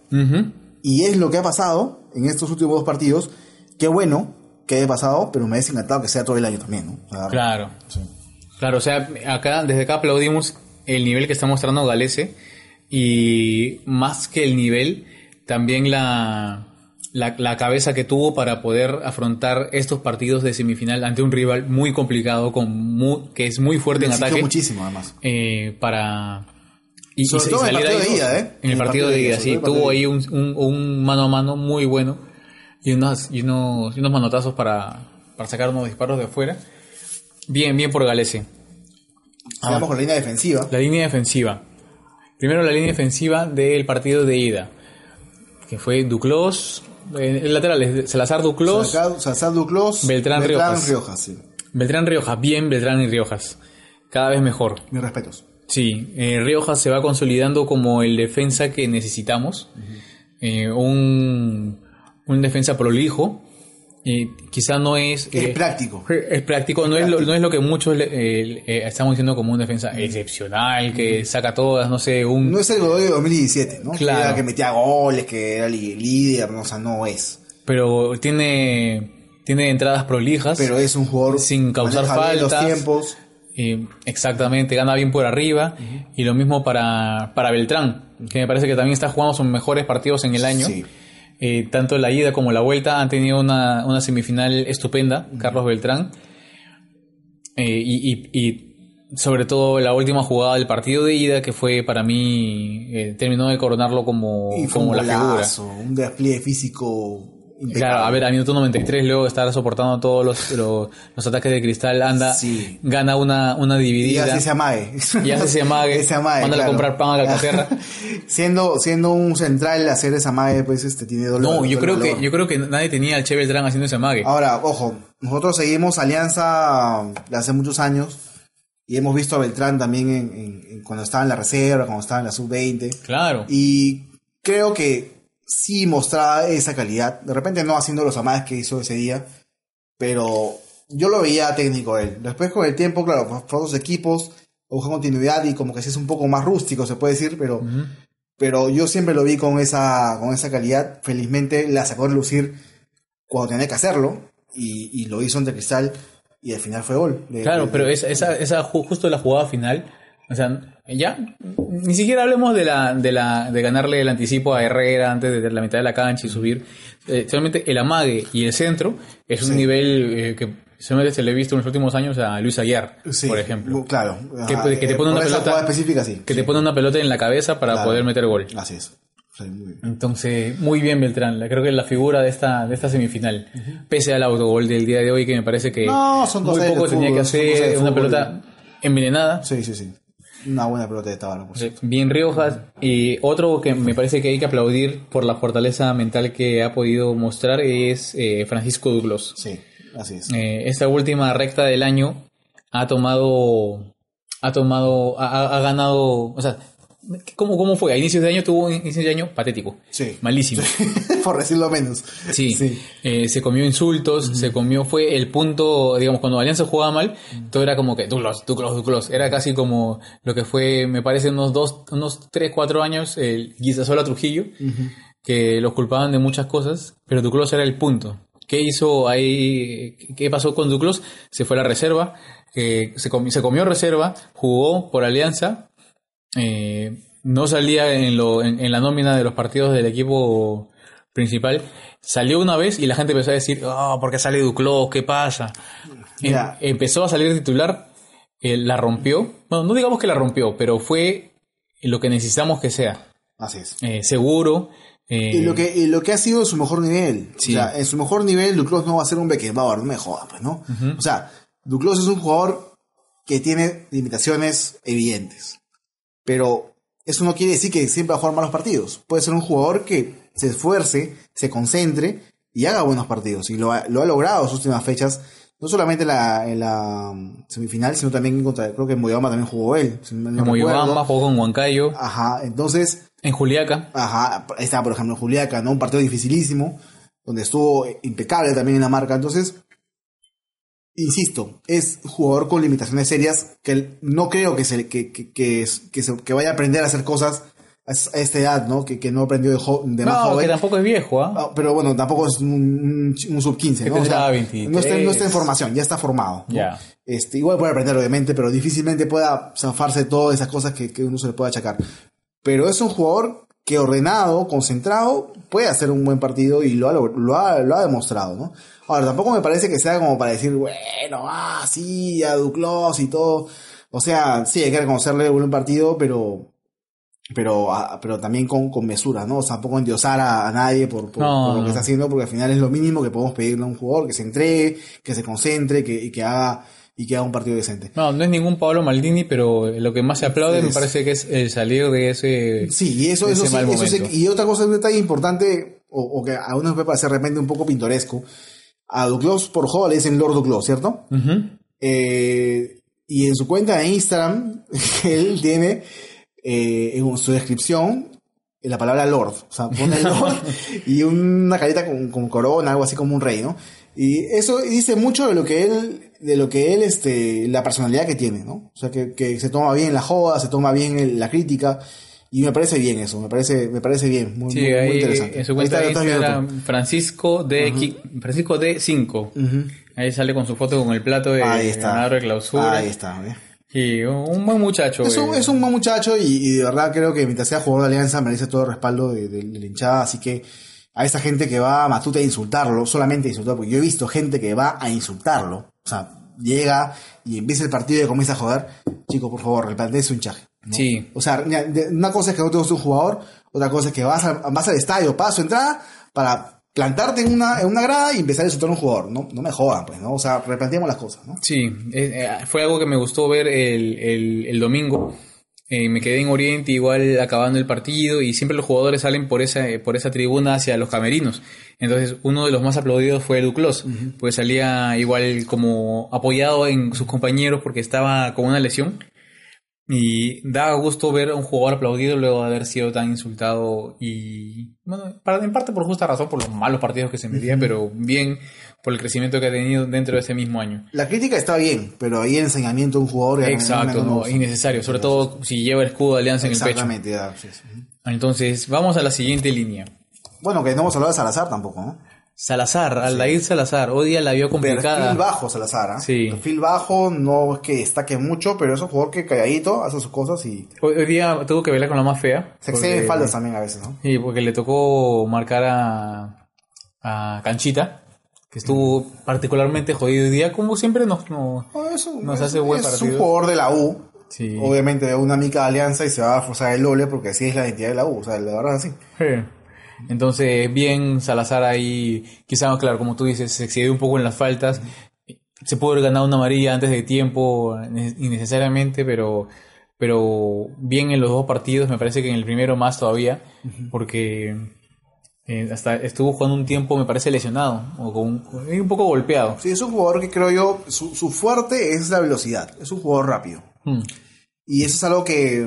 S2: Y es lo que ha pasado en estos últimos dos partidos. Qué bueno que haya pasado, pero me hubiese encantado que sea todo el año también, ¿no? O sea,
S1: Claro. Claro, o sea, acá, desde acá aplaudimos el nivel que está mostrando Galese y más que el nivel, también la, la, la cabeza que tuvo para poder afrontar estos partidos de semifinal ante un rival muy complicado, con mu- que es muy fuerte
S2: le
S1: en ataque.
S2: muchísimo, además.
S1: eh, para... Y,
S2: Sobre
S1: y
S2: todo en el partido
S1: ahí-
S2: de ida, ¿eh?
S1: En el partido de ida, sí. Tuvo ahí un, un, un mano a mano muy bueno y, unas, y, unos, y unos manotazos para, para sacar unos disparos de afuera. Bien, bien por Galese.
S2: Sigamos con la línea defensiva.
S1: La línea defensiva. Primero la línea defensiva del partido de ida. Que fue Duclos, el lateral es Salazar Duclos,
S2: Salazar Duclos,
S1: Beltrán Riojas.
S2: sí.
S1: Beltrán Riojas, bien Beltrán y Riojas. Cada vez mejor.
S2: Mis respetos.
S1: Sí, eh, Riojas se va consolidando como el defensa que necesitamos. Eh, un, un defensa prolijo, eh, quizá no es...
S2: Es
S1: eh,
S2: práctico.
S1: Es práctico, no es, lo, no es lo que muchos le- eh, eh, estamos diciendo como una defensa excepcional, que saca todas, no sé, un...
S2: No es el Godoy de 2017, ¿no? Que
S1: Claro.
S2: era que metía goles, que era líder, no, o sea, no es.
S1: pero tiene, tiene entradas prolijas.
S2: Pero es un jugador
S1: Sin causar faltas.
S2: los tiempos.
S1: Exactamente, gana bien por arriba. Y lo mismo para, para Beltrán, que me parece que también está jugando sus mejores partidos en el año.
S2: Sí.
S1: Eh, tanto la ida como la vuelta han tenido una, una semifinal estupenda, Carlos Beltrán. Eh, y, y- y sobre todo la última jugada del partido de ida, que fue para mí, eh, terminó de coronarlo como,
S2: Y
S1: como
S2: un
S1: la figura.
S2: un despliegue físico.
S1: Claro, a ver, a minuto 93, luego estar soportando todos los, los, los ataques de cristal, anda,
S2: Sí.
S1: gana una, una
S2: Y
S1: dividida.
S2: hace ese amague.
S1: Y hace ese amague.
S2: Ese amague,
S1: Mándale a comprar pan a Calcaterra.
S2: siendo, siendo un central, hacer ese amague, pues este tiene dolor.
S1: No, yo
S2: doble
S1: creo que yo creo que nadie tenía al Che Beltrán haciendo ese amague.
S2: Ahora, ojo, nosotros seguimos Alianza de hace muchos años y hemos visto a Beltrán también en, en- en cuando estaba en la reserva, cuando estaba en la sub-20.
S1: Claro.
S2: Y creo que sí mostraba esa calidad. De repente no haciendo los amagues que hizo ese día, pero yo lo veía técnico él. Después con el tiempo, claro, a otros equipos, busca continuidad y como que sí es un poco más rústico, se puede decir, pero, pero yo siempre lo vi con esa, con esa calidad. Felizmente la sacó a lucir cuando tenía que hacerlo y, y lo hizo ante Cristal y al final fue gol. De-
S1: Claro,
S2: de-
S1: pero esa, esa, esa ju- justo la jugada final, o sea, ya, ni siquiera hablemos de la, de la, de ganarle el anticipo a Herrera antes de la mitad de la cancha y subir. Eh, solamente el amague y el centro es un
S2: Sí.
S1: nivel eh, que solamente se le ha visto en los últimos años a Luis Aguiar,
S2: Sí,
S1: por ejemplo.
S2: Claro.
S1: Que, que te
S2: eh,
S1: pone una pelota
S2: específica, sí.
S1: que te pone una pelota en la cabeza para
S2: Claro.
S1: poder meter gol.
S2: Así es. Sí, muy bien.
S1: Entonces, muy bien Beltrán, creo que es la figura de esta, de esta semifinal. Pese al autogol del día de hoy, que me parece que
S2: No, son
S1: muy poco tenía
S2: fútbol,
S1: que
S2: son cosas
S1: hacer,
S2: del
S1: una
S2: fútbol.
S1: pelota envenenada.
S2: Sí, sí, sí. Una buena pelota de Tábano, cierto.
S1: Bien Riojas. Y otro que me parece que hay que aplaudir por la fortaleza mental que ha podido mostrar es eh, Francisco Douglas.
S2: Sí, así es.
S1: Eh, esta última recta del año ha tomado, ha tomado, ha- ha ganado, o sea, ¿cómo, ¿cómo fue? A inicios de año tuvo un inicio de año patético.
S2: Sí.
S1: Malísimo.
S2: por decirlo menos.
S1: Sí,
S2: Sí.
S1: Eh, se comió insultos, se comió, fue el punto, digamos, cuando Alianza jugaba mal, todo era como que Douglas, Douglas, Douglas, era casi como lo que fue, me parece, unos dos, unos tres, cuatro años, el Guisasola Trujillo, que los culpaban de muchas cosas, pero Duclos era el punto. ¿Qué hizo ahí? ¿Qué pasó con Duclos? Se fue a la reserva, eh, se comió reserva, jugó por Alianza, eh, no salía en, lo, en, en la nómina de los partidos del equipo principal. Salió una vez y la gente empezó a decir, oh, ¿por qué sale Duclos? ¿Qué pasa? Em- empezó a salir titular, eh, la rompió. Bueno, no digamos que la rompió, pero fue lo que necesitamos que sea.
S2: Así es.
S1: Eh, seguro. eh,
S2: Y lo que, y lo que ha sido su mejor nivel.
S1: Sí.
S2: O sea, en su mejor nivel, Duclos no va a ser un Beckenbauer, no me jodas, pues, ¿no? O sea, Duclos es un jugador que tiene limitaciones evidentes. Pero eso no quiere decir que siempre va a jugar malos partidos. Puede ser un jugador que se esfuerce, se concentre y haga buenos partidos. Y lo ha, lo ha logrado en sus últimas fechas. No solamente en la, en la mm, semifinal, sino también contra, creo que en Moyobamba también jugó él. si mal no
S1: como
S2: recuerdo.
S1: Yobamba, jugó con Huancayo,
S2: Ajá, entonces
S1: en Juliaca.
S2: Ajá, ahí está, por ejemplo, Juliaca, ¿no? Un partido dificilísimo, donde estuvo impecable también en la marca. Entonces, insisto, es jugador con limitaciones serias que no creo que, se, que, que, que, que se- que vaya a aprender a hacer cosas a es- a esta edad, ¿no? Que, que no aprendió de, jo- de más
S1: No,
S2: joven.
S1: que tampoco es viejo, ¿ah?
S2: Ah, pero bueno, tampoco es un, un- un sub 15,
S1: Que
S2: ¿no? O sea,
S1: tendrá 23.
S2: no, está, no está en formación, ya está formado. ¿no?
S1: Ya.
S2: Este, igual puede aprender, obviamente, pero difícilmente pueda zafarse de todas esas cosas que, que uno se le puede achacar. Pero es un jugador que ordenado, concentrado, puede hacer un buen partido y lo ha, lo ha, lo ha demostrado, ¿no? Ahora, tampoco me parece que sea como para decir, bueno, ah, sí, a Duclos y todo. O sea, sí, hay que reconocerle un buen partido, pero pero ah, pero también con, con mesura, ¿no? O sea, tampoco endiosar a, a nadie por, por-
S1: No,
S2: por lo
S1: no.
S2: que está haciendo, porque al final es lo mínimo que podemos pedirle a un jugador, que se entregue, que se concentre, que, y que haga y que haga un partido decente.
S1: No, no es ningún Pablo Maldini, pero lo que más se aplaude me parece que es el salir de ese...
S2: Sí, y eso, eso sí, eso sí- y otra cosa, un detalle importante, o, o que a uno me puede parecer de repente un poco pintoresco, a Duclos por joven le dicen Lord Duclos, ¿cierto? Eh, y en su cuenta de Instagram, él tiene eh, en su descripción la palabra Lord. O sea, pone Lord y una carita con, con corona, algo así como un rey, ¿no? Y eso dice mucho de lo que él, de lo que él, este, la personalidad que tiene, ¿no? O sea, que, que se toma bien la joda, se toma bien el- la crítica, y me parece bien eso, me parece, me parece bien, muy,
S1: Sí,
S2: muy, muy
S1: ahí
S2: interesante.
S1: en su
S2: Ahí
S1: cuenta
S2: está,
S1: de Instagram, Francisco D. Qui- Francisco D5.
S2: tú. Ujú.
S1: Ahí sale con su foto con el plato de
S2: Ahí está.
S1: ganador de clausura.
S2: Ahí está, ¿eh?
S1: Y un buen muchacho.
S2: Es un,
S1: eh.
S2: es un buen muchacho y, y de verdad creo que mientras sea jugador de Alianza merece todo el respaldo de, de- de la hinchada, así que a esa gente que va a Matute a insultarlo, solamente a insultarlo, porque yo he visto gente que va a insultarlo, o sea, llega y empieza el partido y comienza a joder, chico, por favor, replanteese un chaje. ¿no?
S1: Sí.
S2: O sea, una cosa es que no te guste un jugador, otra cosa es que vas, a- vas al estadio, pagas su entrada para plantarte en una, en una grada y empezar a insultar a un jugador. No, no me jodan, pues, ¿no? O sea, replanteemos las cosas, ¿no?
S1: Sí, eh, eh, fue algo que me gustó ver el, el, el domingo. Eh, me quedé en Oriente igual acabando el partido y siempre los jugadores salen por esa, por esa tribuna hacia los camerinos. Entonces uno de los más aplaudidos fue Duclos, pues salía igual como apoyado en sus compañeros porque estaba con una lesión. Y da gusto ver a un jugador aplaudido luego de haber sido tan insultado y, bueno, en parte por justa razón, por los malos partidos que se metían, pero bien por el crecimiento que ha tenido dentro de ese mismo año.
S2: La crítica está bien, pero ahí el enseñamiento de un jugador...
S1: Exacto,
S2: no
S1: no, innecesario, sobre todo si lleva el escudo de alianza en el pecho.
S2: Exactamente, sí, sí.
S1: Entonces, vamos a la siguiente línea.
S2: Bueno, que no hemos hablado de Salazar tampoco, ¿no?
S1: Salazar, Aldair Salazar, hoy día la vio complicada.
S2: Perfil bajo Salazar, ¿ah?
S1: Sí.
S2: Perfil bajo, no es que destaque mucho, pero es un jugador que calladito hace sus cosas y
S1: Hoy, hoy día tuvo que bailar con la más fea.
S2: se excede
S1: porque-
S2: faldas también a veces, ¿no?
S1: Sí, porque le tocó marcar a, a Canchita, que estuvo particularmente jodido hoy día, como siempre nos... nos-
S2: No, es un,
S1: Nos
S2: es-
S1: hace buen
S2: es un jugador de la U,
S1: Sí.
S2: obviamente de una mica de alianza y se va a forzar el doble porque así es la identidad de la U, o sea, la verdad es así.
S1: Sí. Entonces, bien, Salazar ahí, quizá, claro, como tú dices, se excedió un poco en las faltas. Se pudo haber ganado una amarilla antes de tiempo, ne- innecesariamente, pero, pero bien en los dos partidos, me parece que en el primero más todavía, porque eh, hasta estuvo jugando un tiempo, me parece, lesionado, o con un, un poco golpeado.
S2: Sí, es un jugador que creo yo, su, su fuerte es la velocidad, es un jugador rápido.
S1: Mm.
S2: Y eso es algo que,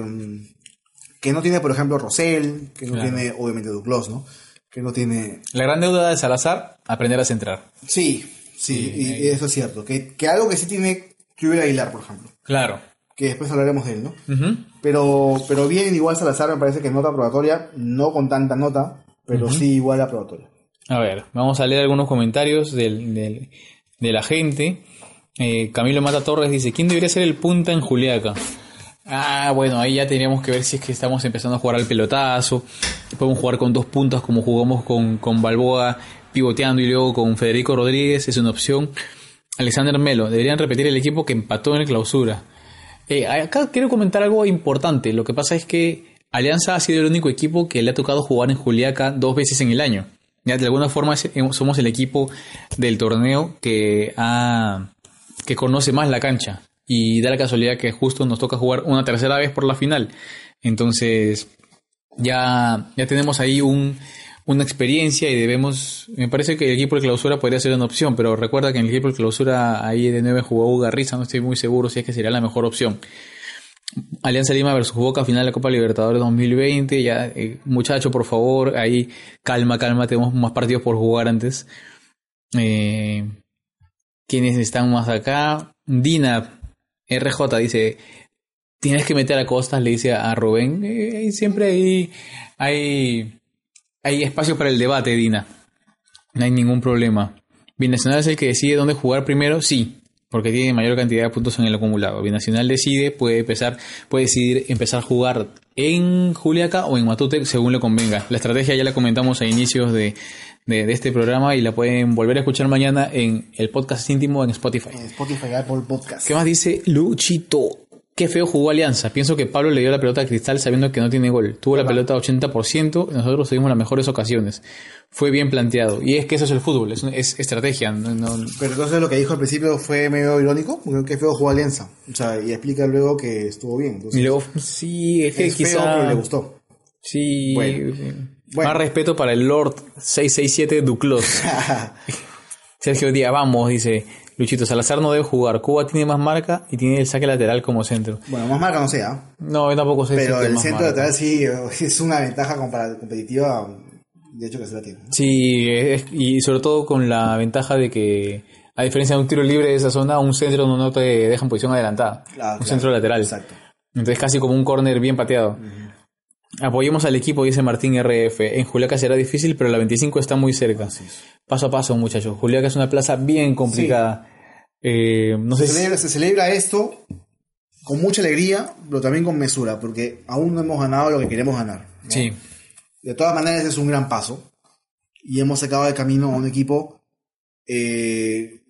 S2: que no tiene, por ejemplo, Rosell, que no
S1: Claro.
S2: tiene, obviamente, Duclos, ¿no? Que no tiene...
S1: La gran deuda de Salazar, aprender a centrar.
S2: Sí, sí, y, y eso es cierto. Que, que algo que sí tiene Cluber Aguilar, por ejemplo.
S1: Claro.
S2: Que después hablaremos de él, ¿no? Pero, pero bien, igual Salazar me parece que nota probatoria, no con tanta nota, pero sí igual la probatoria.
S1: A ver, vamos a leer algunos comentarios del, del- de la gente. Eh, Camilo Mata Torres dice, ¿quién debería ser el punta en Juliaca? Ah, bueno, ahí ya tendríamos que ver si es que estamos empezando a jugar al pelotazo. Podemos jugar con dos puntas como jugamos con, con Balboa pivoteando y luego con Federico Rodríguez, es una opción. Alexander Melo, deberían repetir el equipo que empató en la clausura. Eh, acá quiero comentar algo importante. Lo que pasa es que Alianza ha sido el único equipo que le ha tocado jugar en Juliaca dos veces en el año. Ya, de alguna forma eh, somos el equipo del torneo que que conoce más la cancha. Y da la casualidad que justo nos toca jugar una tercera vez por la final. Entonces, ya, ya tenemos ahí un, una experiencia y debemos, me parece que el equipo de clausura podría ser una opción, pero recuerda que en el equipo de clausura ahí de 9 jugó Hugo Garriza, no estoy muy seguro si es que sería la mejor opción. Alianza Lima versus Boca final de la Copa Libertadores 2020, ya eh, muchacho por favor, ahí calma, calma, tenemos más partidos por jugar antes. Eh, ¿Quiénes están más acá? Dina RJ dice, tienes que meter a Costas, le dice a Rubén. Eh, siempre hay, hay, hay espacio para el debate, Dina. No hay ningún problema. Binacional es el que decide dónde jugar primero, sí, porque tiene mayor cantidad de puntos en el acumulado. Binacional decide, puede empezar, puede decidir empezar a jugar en Juliaca o en Matute, según le convenga. La estrategia ya la comentamos a inicios de, de, de este programa y la pueden volver a escuchar mañana en el podcast íntimo en Spotify.
S2: En Spotify, Apple Podcast.
S1: ¿Qué más dice Luchito? Qué feo jugó Alianza. Pienso que Pablo le dio la pelota a Cristal sabiendo que no tiene gol. Tuvo la pelota 80%, y nosotros tuvimos las mejores ocasiones. Fue bien planteado. Y es que eso es el fútbol, es, es estrategia. no- no-
S2: Pero entonces lo que dijo al principio fue medio irónico, qué feo jugó Alianza. O sea, y explica luego que estuvo bien. Entonces,
S1: Y luego, sí, es que
S2: es feo,
S1: quizá...
S2: pero le gustó.
S1: Sí.
S2: Bueno. Bueno.
S1: Más respeto para el Lord 667 Duclos. Sergio Díaz, vamos, dice Luchito. Salazar no debe jugar. Cuba tiene más marca y tiene el saque lateral como centro.
S2: bueno, más marca no sea,
S1: No, yo tampoco sé
S2: pero el centro
S1: marca.
S2: lateral sí es una ventaja competitiva De hecho que se la tiene.
S1: Sí, es- y sobre todo con la ventaja de que, a diferencia de un tiro libre de esa zona, un centro no, te deja en posición adelantada.
S2: Claro,
S1: un
S2: claro.
S1: centro lateral.
S2: Exacto.
S1: Entonces casi como un córner bien pateado. Apoyemos al equipo, dice Martín RF. En Juliaca será difícil, pero la 25 está muy cerca. Paso a paso, muchachos. Juliaca es una plaza bien complicada. Eh, no sé
S2: Se
S1: si...
S2: celebra, se celebra esto con mucha alegría, pero también con mesura, porque aún no hemos ganado lo que queremos ganar. ¿no?
S1: Sí,
S2: De todas maneras, es un gran paso. Y hemos sacado de camino a un equipo, eh,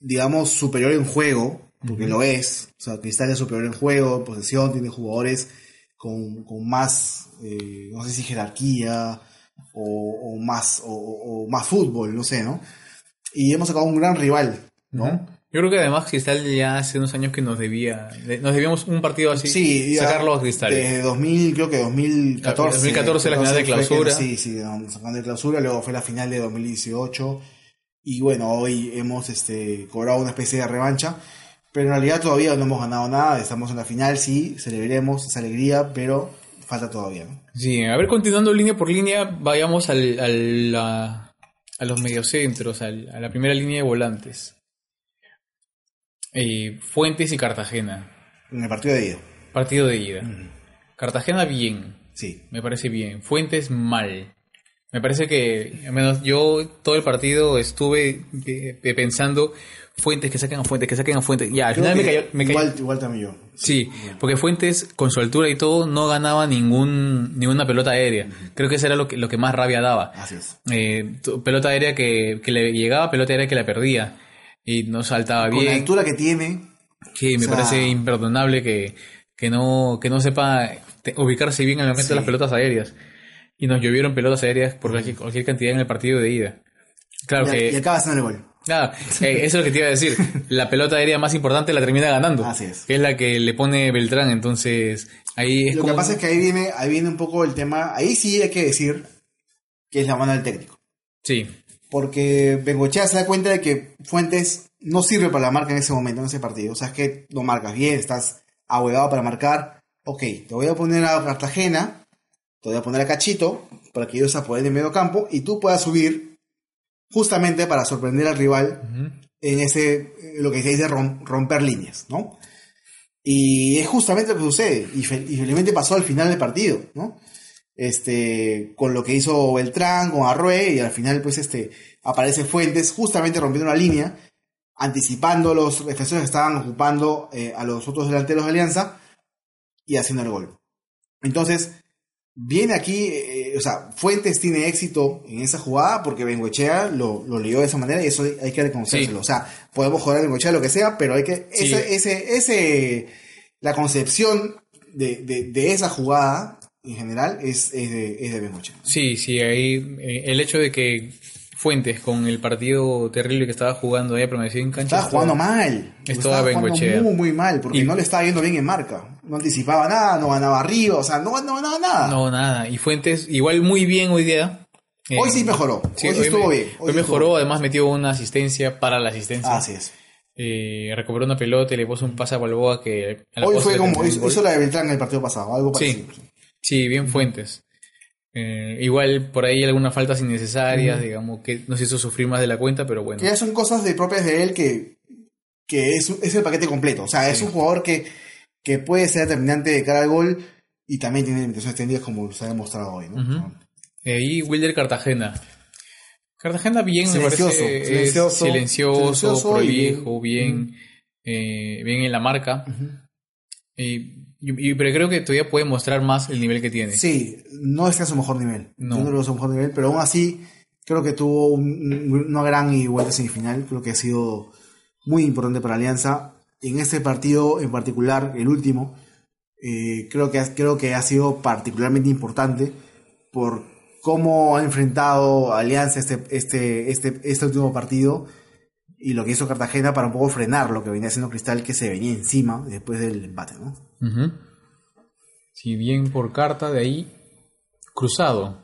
S2: digamos, superior en juego, porque lo es. O sea, Cristal es superior en juego, posesión, tiene jugadores con, con más, eh, no sé si jerarquía o, o más, o, o- más fútbol, no sé, ¿no? Y hemos sacado un gran rival, ¿no?
S1: Yo creo que además Cristal ya hace unos años que nos debía, de- nos debíamos un partido así,
S2: Sí,
S1: sacarlo a Cristal.
S2: Desde 2000, creo que 2014.
S1: 2014 la final de
S2: que-
S1: clausura.
S2: sí, sí, la final de clausura, luego fue la final de 2018. Y bueno, hoy hemos este, cobrado una especie de revancha. Pero en realidad todavía no hemos ganado nada. Estamos en la final, sí, celebremos esa alegría, pero falta todavía. ¿no?
S1: Sí, a ver, continuando línea por línea, vayamos al, al- a, a los mediocentros, al- a la primera línea de volantes. Eh, Fuentes y Cartagena.
S2: En el partido de ida.
S1: Partido de ida. Cartagena bien,
S2: Sí.
S1: me parece bien. Fuentes mal. Me parece que, al menos yo todo el partido estuve eh, eh, pensando, Fuentes, que saquen a Fuentes, que saquen a Fuentes. Ya, al
S2: Creo
S1: final me cayó, me cayó-
S2: igual, igual también yo.
S1: Sí, porque Fuentes, con su altura y todo, no ganaba ningún, ninguna pelota aérea. Creo que eso era lo que, lo que más rabia daba.
S2: Así es.
S1: Eh, pelota aérea que, que le llegaba, pelota aérea que la perdía. Y no saltaba
S2: Con la
S1: bien.
S2: altura que tiene,
S1: Sí, me
S2: sea-
S1: parece imperdonable que, que, no, que no sepa ubicarse bien en el momento
S2: Sí.
S1: de las pelotas aéreas. Y nos llovieron pelotas aéreas por cualquier, cualquier cantidad en el partido de ida. Claro
S2: y, y
S1: que...
S2: acaba haciendo el gol.
S1: Nada, eh, eso es lo que te iba a decir. La pelota aérea más importante la termina ganando.
S2: Así es.
S1: Que es la que le pone Beltrán. Entonces, ahí es
S2: Lo
S1: como...
S2: que pasa es que ahí viene, ahí viene un poco el tema. Ahí sí hay que decir que es la mano del técnico.
S1: Sí,
S2: Porque Bengochea se da cuenta de que Fuentes no sirve para la marca en ese momento, en ese partido. O sea, es que no marcas bien, estás ahuevado para marcar. Ok, te voy a poner a Cartagena, te voy a poner a Cachito, para que ellos se apoderen en medio campo y tú puedas subir justamente para sorprender al rival en ese, lo que se dice rom- romper líneas, ¿no? Y es justamente lo que sucede, y, fe- y felizmente pasó al final del partido, ¿no? Este, con lo que hizo Beltrán, con Arrué, y al final, pues, este, aparece Fuentes, justamente rompiendo una línea, anticipando los defensores que estaban ocupando eh, a los otros delanteros de Alianza, y haciendo el gol. Entonces, viene aquí, eh, o sea, Fuentes tiene éxito en esa jugada porque Bengochea lo, lo leyó de esa manera y eso hay, que reconocérselo.
S1: Sí.
S2: O sea, podemos joder a Bengochea lo que sea, pero hay que,
S1: Sí.
S2: ese, ese, ese, la concepción de, de, de esa jugada en general es, es de, es de Bengochea.
S1: sí, sí. Ahí eh, el hecho de que Fuentes, con el partido terrible que estaba jugando, haya permanecido en cancha.
S2: Estaba jugando mal.
S1: Estaba
S2: Estaba jugando muy, muy mal porque
S1: Y-
S2: no le estaba yendo bien en marca. No anticipaba nada, no ganaba arriba, o sea, no, no ganaba nada.
S1: No, nada. Y Fuentes, igual muy bien hoy día. Eh,
S2: Hoy sí mejoró.
S1: sí,
S2: hoy sí estuvo
S1: me-
S2: bien.
S1: Hoy,
S2: sí
S1: mejoró,
S2: bien.
S1: además metió una asistencia para la asistencia.
S2: Así es.
S1: Eh, recuperó una pelota y le puso un pase a Balboa que... a la
S2: Hoy fue como hizo, hizo la de Beltrán en el partido pasado, algo
S1: Sí.
S2: parecido.
S1: Sí, bien Fuentes. Eh, igual por ahí algunas faltas innecesarias, digamos, que nos hizo sufrir más de la cuenta, pero bueno.
S2: Ya son cosas de propias de él que, que es, es el paquete completo. O sea, es un jugador que, que puede ser determinante de cara al gol y también tiene limitaciones técnicas como se ha demostrado hoy. ¿no?
S1: Ujú. Eh, y Wilder Cartagena. Cartagena bien,
S2: Silencioso,
S1: me parece.
S2: silencioso,
S1: silencioso, prolijo, bien, eh, bien en la marca. Y- y- y- pero creo que todavía puede mostrar más el nivel que tiene.
S2: Sí, no está a su mejor nivel.
S1: No.
S2: Yo no su mejor nivel, pero aún así creo que tuvo un- un- una gran y vuelta semifinal. Creo que ha sido muy importante para Alianza. En este partido en particular, el último, eh, creo, que, creo que ha sido particularmente importante por cómo ha enfrentado Alianza este, este, este, este último partido y lo que hizo Cartagena para un poco frenar lo que venía haciendo Cristal, que se venía encima después del empate. ¿no?
S1: Si bien por carta, de ahí, cruzado.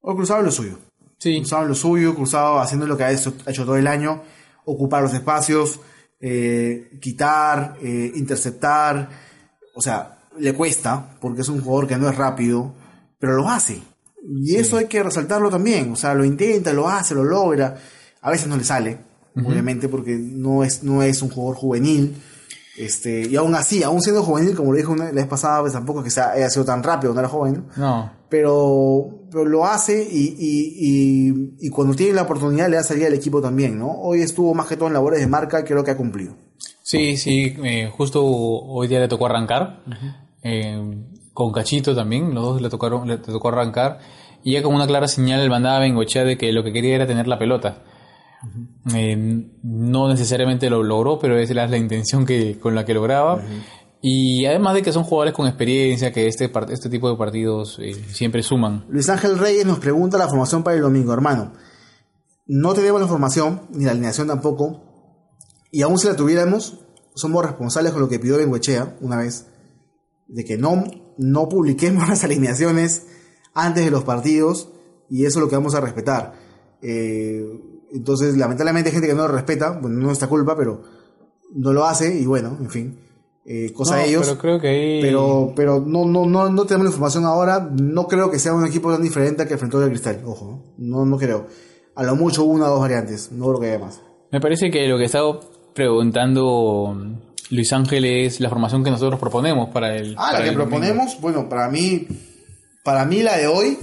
S2: O Cruzado lo suyo.
S1: Sí,
S2: Cruzado lo suyo, Cruzado haciendo lo que ha hecho, ha hecho todo el año, ocupar los espacios, eh, quitar, eh, interceptar. O sea, le cuesta, porque es un jugador que no es rápido, pero lo hace. Y eso hay que resaltarlo también. O sea, lo intenta, lo hace, lo logra. A veces no le sale, obviamente, porque no es, no es un jugador juvenil. Este, y aún así, aún siendo juvenil, como lo dijo una- la vez pasada, pues tampoco es que sea, haya sido tan rápido cuando era joven. ¿no?
S1: No.
S2: pero, pero lo hace y, y, y, y cuando tiene la oportunidad le da salida al equipo también, ¿no? Hoy estuvo más que todo en labores de marca, creo que ha cumplido.
S1: Sí, sí, eh, justo hoy día le tocó arrancar. eh, con Cachito también, los dos le, tocaron, le tocó arrancar. Y ya con una clara señal mandaba a Bengochea de que lo que quería era tener la pelota. Eh, no necesariamente lo logró, pero esa era la intención que, con la que lograba. Y además de que son jugadores con experiencia, que este, este tipo de partidos eh, siempre suman.
S2: Luis Ángel Reyes nos pregunta la formación para el domingo, hermano. No tenemos la formación, ni la alineación tampoco, y aún si la tuviéramos, somos responsables con lo que pidió Bengoechea una vez, de que no, no publiquemos las alineaciones antes de los partidos, y eso es lo que vamos a respetar. Eh, entonces, lamentablemente hay gente que no lo respeta, bueno, no es nuestra culpa, pero no lo hace, y bueno, en fin, eh, cosa
S1: No,
S2: de ellos.
S1: Pero creo que ahí...
S2: Pero, pero no, no, no, no tenemos la información ahora. No creo que sea un equipo tan diferente al que enfrentó el Cristal. Ojo, ¿no? no, no creo. A lo mucho una o dos variantes. No creo que haya más.
S1: Me parece que lo que estaba preguntando Luis Ángel es la formación que nosotros proponemos para el.
S2: Ah,
S1: para
S2: la que
S1: domingo.
S2: proponemos, bueno, para mí, para mí la de hoy,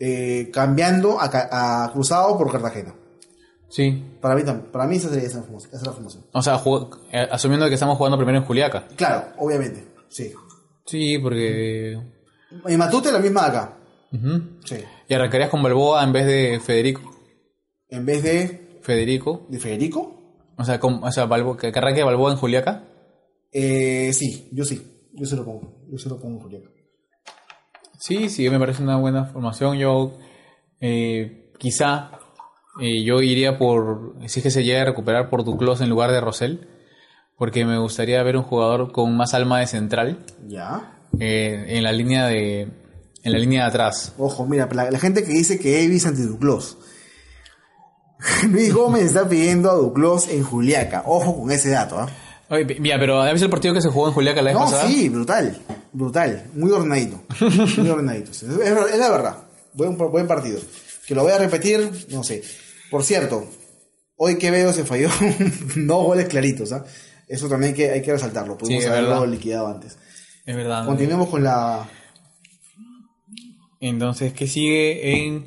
S2: eh, cambiando a, a Cruzado por Cartagena.
S1: Sí.
S2: Para mí también. Para mí esa sería esa, es la formación.
S1: O sea, eh, asumiendo que estamos jugando primero en Juliaca.
S2: Claro, obviamente. Sí.
S1: Sí, porque.
S2: Y Matute la misma acá. Sí.
S1: Y arrancarías con Balboa en vez de Federico.
S2: En vez de,
S1: Federico.
S2: de Federico,
S1: O sea, con, o sea Balbo- que, que arranque Balboa en Juliaca.
S2: eh, sí, yo sí. Yo se lo pongo. Yo se lo pongo en Julián.
S1: Sí, sí, me parece una buena formación. Yo, eh, quizá, eh, yo iría por, si es que se llega a recuperar por Duclos en lugar de Rosell, porque me gustaría ver un jugador con más alma de central
S2: Ya.
S1: eh, en la línea de, en la línea de atrás.
S2: Ojo, mira, la, la gente que dice que Evis anti Duclos. Luis Gómez está pidiendo a Duclos en Juliaca. Ojo con ese dato, ¿ah?
S1: Oye, pi- mira, pero ¿has visto el partido que se jugó en Juliaca la vez
S2: No,
S1: pasada?
S2: sí, brutal. Brutal. Muy ordenadito. Muy ordenadito. Es, es la verdad. Buen, buen partido. Que lo voy a repetir, no sé. Por cierto, hoy que veo se falló dos goles claritos, ¿ah? Eso también hay que, hay que resaltarlo. Pudimos
S1: Sí,
S2: haberlo
S1: verdad.
S2: liquidado antes.
S1: Es verdad.
S2: Continuemos con la.
S1: Entonces, ¿qué sigue en,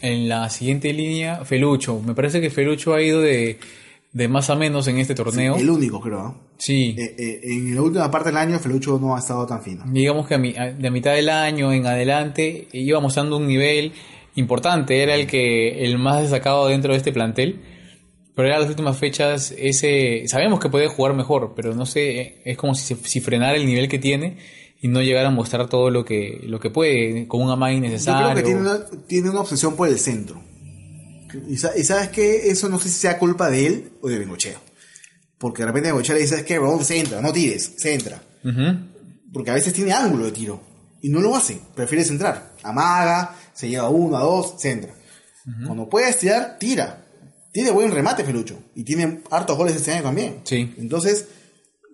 S1: en la siguiente línea? Felucho. Me parece que Felucho ha ido de, de más a menos en este torneo.
S2: El único, creo. ¿ah?
S1: Sí.
S2: Eh, eh, en la última parte del año, Felucho no ha estado tan fino.
S1: digamos que a, mi- a- de mitad del año en adelante iba mostrando un nivel importante, era el que el más destacado dentro de este plantel, pero ya las últimas fechas ese sabemos que puede jugar mejor, pero no sé, es como si, si frenara el nivel que tiene y no llegara a mostrar todo lo que lo que puede con un amague
S2: Yo
S1: innecesario.
S2: creo que tiene una, tiene una obsesión por el centro. Y, sa- y sabes que eso no sé si sea culpa de él o de Bengochea. Porque de repente Bengochea le dice, es que Raúl centra, no tires, centra.
S1: Ujú.
S2: Porque a veces tiene ángulo de tiro. Y no lo hace, prefiere centrar. Amaga, se lleva uno, a dos, centra. Cuando puedes tirar, tira. Tiene buen remate Felucho. Y tiene hartos goles este año también.
S1: Sí.
S2: Entonces,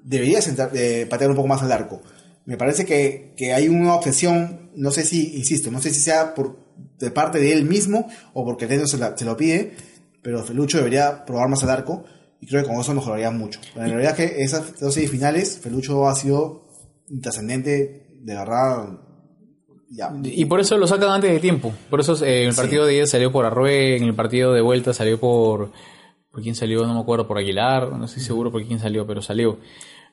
S2: debería centrar, eh, patear un poco más al arco. Me parece que, que hay una obsesión, no sé si, insisto, no sé si sea por de parte de él mismo o porque el se, la- se lo pide, pero Felucho debería probar más al arco y creo que con eso mejoraría mucho. Pero en realidad que esas dos semifinales, Felucho ha sido intrascendente, de verdad, ya.
S1: Y por eso lo sacan antes de tiempo. Por eso eh, en el
S2: Sí.
S1: partido de ida salió por Arrué, en el partido de vuelta salió por... ¿Por quién salió? No me acuerdo, por Aguilar, no estoy seguro por quién salió, pero salió.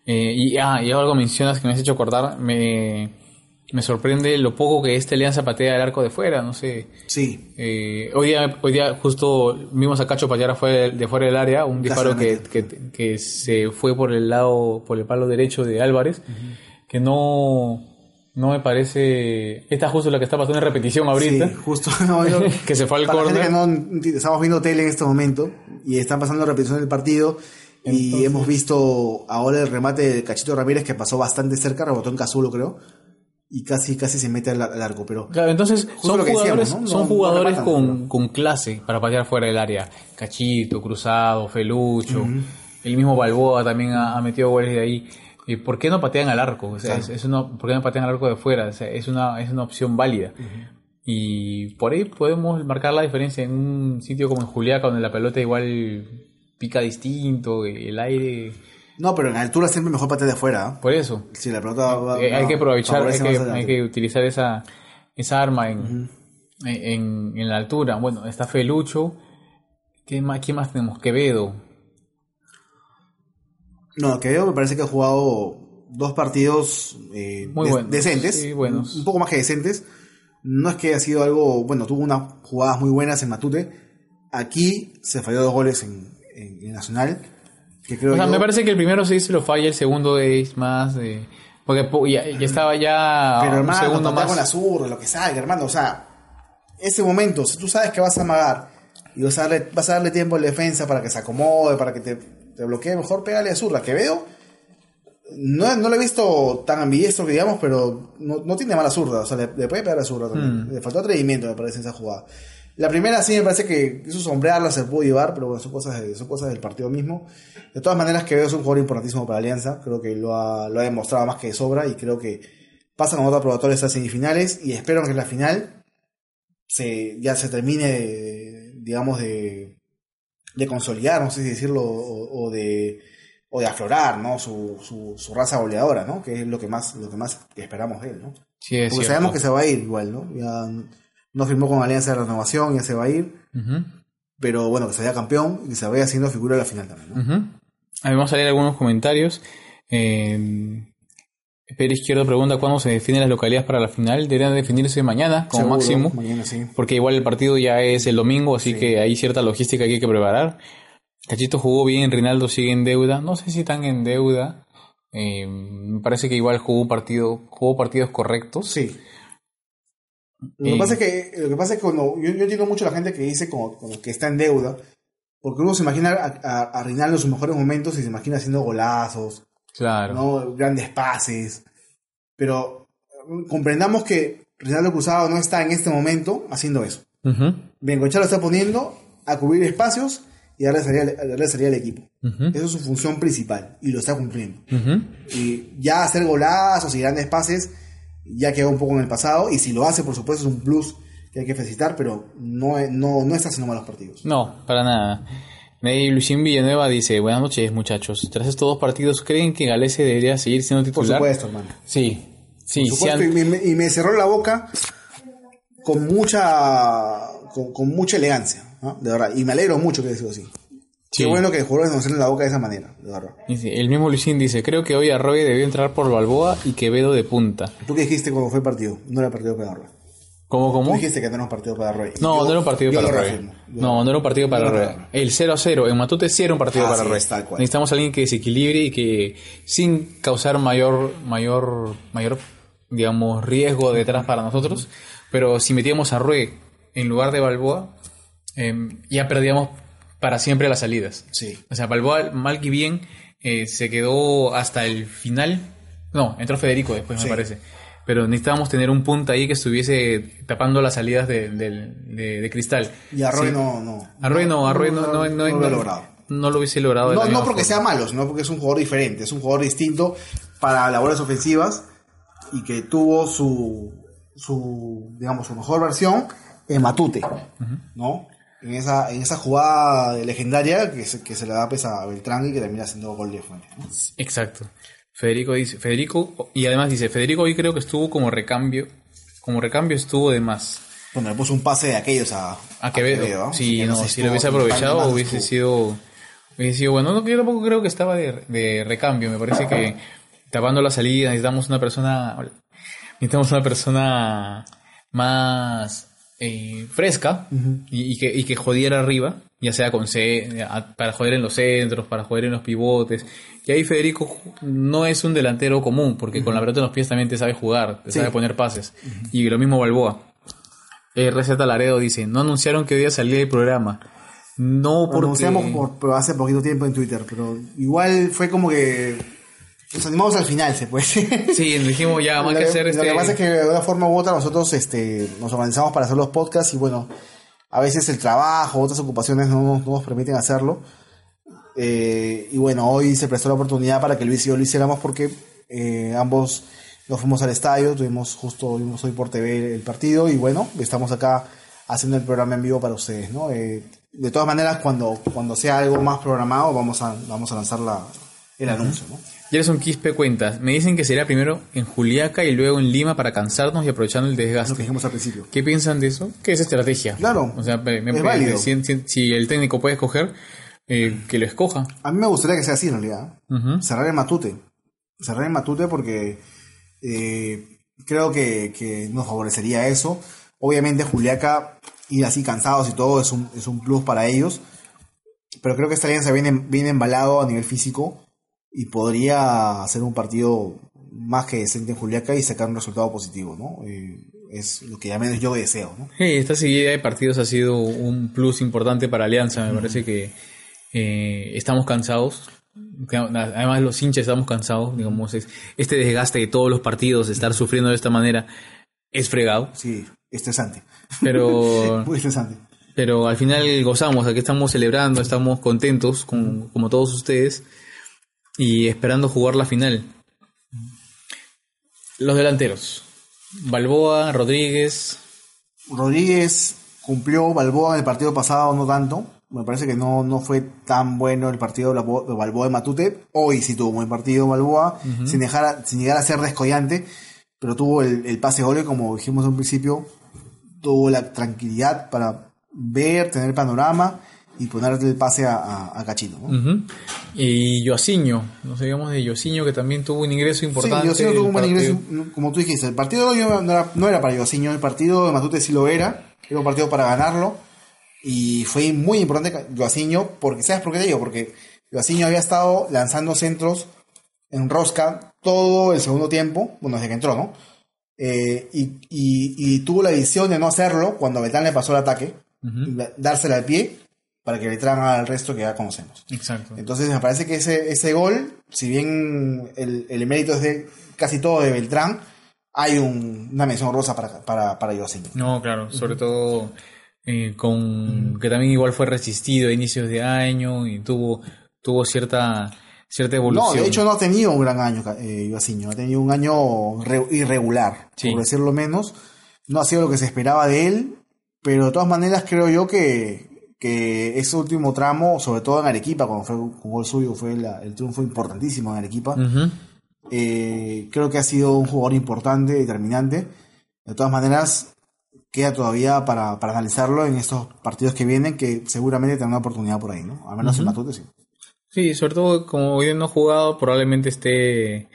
S1: Eh, y, ah, y algo mencionas que me has hecho acordar, me, me sorprende lo poco que esta alianza patea el arco de fuera, no sé.
S2: Sí,
S1: Eh, hoy, día, hoy día justo vimos a Cacho patear de fuera del área, un disparo que, que, que se fue por el lado, por el palo derecho de Álvarez, que no, no me parece... Esta es justo la que está pasando en repetición ahorita.
S2: Sí, justo. no, yo-
S1: Que se fue al
S2: no entiende, estamos viendo tele en este momento y están pasando la repetición del partido. Y hemos visto ahora el remate de Cachito Ramírez que pasó bastante cerca, rebotó en Cazulo, creo. Y casi, casi se mete al, al arco. Pero
S1: Claro, entonces son jugadores,
S2: decíamos, ¿no?
S1: son jugadores
S2: rematan,
S1: con, con clase para patear fuera del área. Cachito, Cruzado, Felucho, el mismo Balboa también ha, ha metido goles de ahí. Eh, ¿Por qué no patean al arco? O sea,
S2: Claro.
S1: es, es una, ¿Por qué no patean al arco de fuera? O sea, es, una, es una opción válida. Y por ahí podemos marcar la diferencia en un sitio como en Juliaca, donde la pelota igual pica distinto, el aire...
S2: No, pero en altura siempre mejor patear de afuera. ¿ah?
S1: Por eso.
S2: Si la pelota va,
S1: Eh, hay
S2: va-
S1: que aprovechar, hay que, hay que utilizar esa, esa arma en, en, en la altura. Bueno, está Felucho. ¿Qué más, ¿Quién más tenemos? Quevedo.
S2: No, que veo me parece que ha jugado dos partidos eh,
S1: Muy
S2: de-
S1: buenos,
S2: decentes.
S1: sí, buenos.
S2: Un poco más que decentes. No es que haya sido algo. Bueno, tuvo unas jugadas muy buenas en Matute. Aquí se falló dos goles en, en- en Nacional. Que creo
S1: O sea,
S2: yo-
S1: me parece que el primero sí se lo falla, el segundo es más de... Porque po- ya, ya estaba ya
S2: Pero
S1: un
S2: hermano,
S1: segundo
S2: patea
S1: más...
S2: con la zurda, lo que salga, hermano. O sea, ese momento, si tú sabes que vas a amagar y vas a darle, vas a darle tiempo al defensa para que se acomode, para que te, te bloquee, mejor pégale a zurda. Que veo, no, no lo he visto tan ambidiestro que digamos, pero no, no tiene mala zurda. O sea, le, le puede pegar a zurda también. Le faltó atrevimiento, me parece, en esa jugada. La primera sí me parece que hizo sombrearla, se pudo llevar, pero bueno, son cosas, de- son cosas del partido mismo. De todas maneras, que veo es un jugador importantísimo para Alianza. Creo que lo ha, lo ha demostrado más que de sobra y creo que pasa con otra probatoria a semifinales y espero que en la final se, ya se termine, de, digamos, de, de consolidar, no sé si decirlo, o, o de, o de aflorar, ¿no? Su, su, su raza goleadora, ¿no? Que es lo que más, lo que más esperamos de él, ¿no?
S1: Sí, es
S2: Porque
S1: cierto.
S2: sabemos que se va a ir igual, ¿no? Ya no firmó con Alianza de Renovación, ya se va a ir, pero bueno, que se vaya campeón y que se vaya haciendo figura de la final también, ¿no?
S1: ujú. Ahí vamos a leer algunos comentarios. Eh, Pedro Izquierdo pregunta cuándo se definen las localidades para la final. Deberían definirse mañana, como
S2: Seguro,
S1: máximo.
S2: Mañana sí.
S1: Porque igual el partido ya es el domingo, así que hay cierta logística que hay que preparar. Cachito jugó bien, Rinaldo sigue en deuda. No sé si están en deuda. Eh, me parece que igual jugó partido, jugó partidos correctos.
S2: Sí. Lo que pasa es que, lo que, pasa es que cuando, yo, yo entiendo mucho a la gente que dice como, como que está en deuda, porque uno se imagina a, a, a Rinaldo en sus mejores momentos y se imagina haciendo golazos,
S1: Claro.
S2: ¿no? grandes pases, pero mm, comprendamos que Rinaldo Cruzado no está en este momento haciendo eso. Bengochea lo está poniendo a cubrir espacios y darle salida, al- darle salida al equipo.
S1: ujú,
S2: Esa es su función principal y lo está cumpliendo. Y ya hacer golazos y grandes pases ya quedó un poco en el pasado. Y si lo hace, por supuesto, es un plus que hay que felicitar, pero no, no, no está haciendo malos partidos.
S1: No, para nada. Ahí Luisín Villanueva dice, buenas noches muchachos. Tras estos dos partidos, ¿creen que Galese debería seguir siendo
S2: Por
S1: titular?
S2: supuesto, hermano.
S1: Sí, sí,
S2: Por supuesto,
S1: han-
S2: y, me, y me cerró la boca con mucha con, con mucha elegancia, ¿no? de verdad. Y me alegro mucho que haya sido así.
S1: Sí.
S2: Qué bueno que los jugadores nos cierren la boca de esa manera, de verdad.
S1: El mismo Luisín dice, creo que hoy Arroyo debió entrar por Balboa y Quevedo de punta.
S2: ¿Tú qué dijiste cuando fue el partido? No era partido para Arroyo.
S1: ¿Cómo,
S2: Tú
S1: cómo?
S2: dijiste que no era un partido para Arroyo.
S1: No,
S2: Yo-
S1: no era un partido para
S2: reafirmo. Yo-
S1: No, no era un partido para
S2: reafirmo.
S1: El 0 a 0 en Matute sí era un partido
S2: Ah,
S1: para
S2: sí, tal cual.
S1: Necesitamos a alguien que desequilibre y que sin causar mayor, mayor, mayor, digamos, riesgo detrás para nosotros. Pero si metíamos a Arroyo en lugar de Balboa, em, ya perdíamos para siempre las salidas.
S2: Sí.
S1: O sea, Balboa, mal que bien, eh, se quedó hasta el final. No, entró Federico después,
S2: Sí.
S1: me parece. Pero necesitábamos tener un punta ahí que estuviese tapando las salidas de, del- de- de cristal.
S2: Y Arroyo
S1: Sí.
S2: no, no.
S1: Arroyo no, Arroyo no, no, no,
S2: no lo ha logrado.
S1: no lo hubiese logrado. de
S2: No, no porque sea
S1: forma.
S2: malo, sino porque es un jugador diferente, es un jugador distinto para labores ofensivas y que tuvo su, su digamos, su mejor versión en Matute, ¿no? En esa, en esa jugada legendaria que se, que se le da pues, a Beltrán y que termina haciendo gol de fuente. ¿no?
S1: Exacto. Federico dice, Federico, y además dice, Federico hoy creo que estuvo como recambio, como recambio estuvo de más.
S2: Bueno, le puso un pase de aquellos a,
S1: A Quevedo.
S2: Que
S1: no, si lo hubiese aprovechado hubiese sido, hubiese sido bueno. No, yo tampoco creo que estaba de, de recambio. Me parece que tapando la salida necesitamos una persona, necesitamos una persona más eh, fresca y, y que, y que jodiera arriba, ya sea con C, para joder en los centros, para joder en los pivotes. Y ahí Federico no es un delantero común, porque con la pelota en los pies también te sabe jugar, te
S2: Sí.
S1: sabe poner pases. Y lo mismo Balboa. Eh, Receta Laredo dice, no anunciaron que hoy día salía el programa. No
S2: Lo
S1: porque...
S2: anunciamos por, por hace poquito tiempo en Twitter, pero igual fue como que nos animamos al final, se puede.
S1: Sí, dijimos ya, más
S2: lo,
S1: que hacer
S2: lo
S1: este...
S2: que pasa es que de una forma u otra nosotros este, nos organizamos para hacer los podcasts y bueno, a veces el trabajo, otras ocupaciones no, nos- no nos permiten hacerlo. Eh, y bueno, hoy se prestó la oportunidad para que Luis y yo lo hiciéramos porque eh, ambos nos fuimos al estadio, tuvimos justo, hoy por TV el partido y bueno, estamos acá haciendo el programa en vivo para ustedes, ¿no? Eh, de todas maneras, cuando, cuando sea algo más programado, vamos a, vamos a lanzar la, el anuncio, ¿no?
S1: Gerson Quispe cuentas, me dicen que sería primero en Juliaca y luego en Lima para cansarnos y aprovechando el
S2: Lo que
S1: desgaste.
S2: dijimos al principio.
S1: ¿Qué piensan de eso? ¿Qué es estrategia?
S2: Claro,
S1: O sea, me-
S2: es válido.
S1: si, si- si el técnico puede escoger, eh, que lo escoja.
S2: A mí me gustaría que sea así en realidad.
S1: Ujú.
S2: Cerrar el Matute. Cerrar el Matute porque eh, creo que, que nos favorecería eso. Obviamente Juliaca ir así cansados y todo es un, es un plus para ellos. Pero creo que esta alianza viene, viene embalado a nivel físico y podría hacer un partido más que decente en Juliaca y sacar un resultado positivo, ¿no? Eh, es lo que al menos yo deseo, ¿no?
S1: Sí, esta seguida de partidos ha sido un plus importante para Alianza. Me parece que eh, estamos cansados. Además, los hinchas estamos cansados. Digamos, es- este desgaste de todos los partidos, de estar sufriendo de esta manera, es fregado.
S2: Sí, estresante.
S1: Pero,
S2: Muy estresante.
S1: pero al final gozamos. Aquí estamos celebrando, estamos contentos, con- como todos ustedes, y esperando jugar la final. Los delanteros: Balboa, Rodríguez.
S2: Rodríguez cumplió Balboa en el partido pasado, no tanto. Me parece que no, no fue tan bueno el partido de Balboa- de Matute. Hoy sí tuvo un buen partido Balboa, sin, dejar a- sin llegar a ser descollante, pero tuvo el, el pase gol, como dijimos en un principio, tuvo la tranquilidad para ver, tener panorama y ponerle el pase a, a, a Cachino. ¿no?
S1: Y Yoasiño, no sé, digamos de Yoasiño que también tuvo un ingreso importante.
S2: Sí, tuvo un buen ingreso, como tú dijiste. El partido no era, no era para Yosinho, el partido de Matute sí lo era. Era un partido para ganarlo. Y fue muy importante Yosinho, porque ¿sabes por qué te digo? Porque Yosinho había estado lanzando centros en rosca todo el segundo tiempo, bueno, desde que entró, ¿no? Eh, y, y- y tuvo la visión de no hacerlo cuando Betán le pasó el ataque, dársela al pie, para que le haga al resto que ya conocemos.
S1: Exacto.
S2: Entonces me parece que ese, ese gol, si bien el, el mérito es de casi todo de Beltrán, hay un- una mención rosa para, para, para.
S1: No, claro, sobre todo eh, con que también igual fue resistido a inicios de año y tuvo tuvo cierta cierta
S2: No,
S1: evolución.
S2: de hecho no ha tenido un gran año eh, Yosinho, ha tenido un año re- irregular,
S1: Sí.
S2: por decirlo menos. No ha sido lo que se esperaba de él, pero de todas maneras creo yo que, que ese último tramo, sobre todo en Arequipa, cuando fue con gol suyo, fue la- el triunfo importantísimo en Arequipa. Eh, creo que ha sido un jugador importante, determinante. De todas maneras, queda todavía para, para analizarlo en estos partidos que vienen, que seguramente tendrán una oportunidad por ahí, ¿no? Al menos en Matute sí.
S1: Sí, sobre todo como hoy no ha jugado, probablemente esté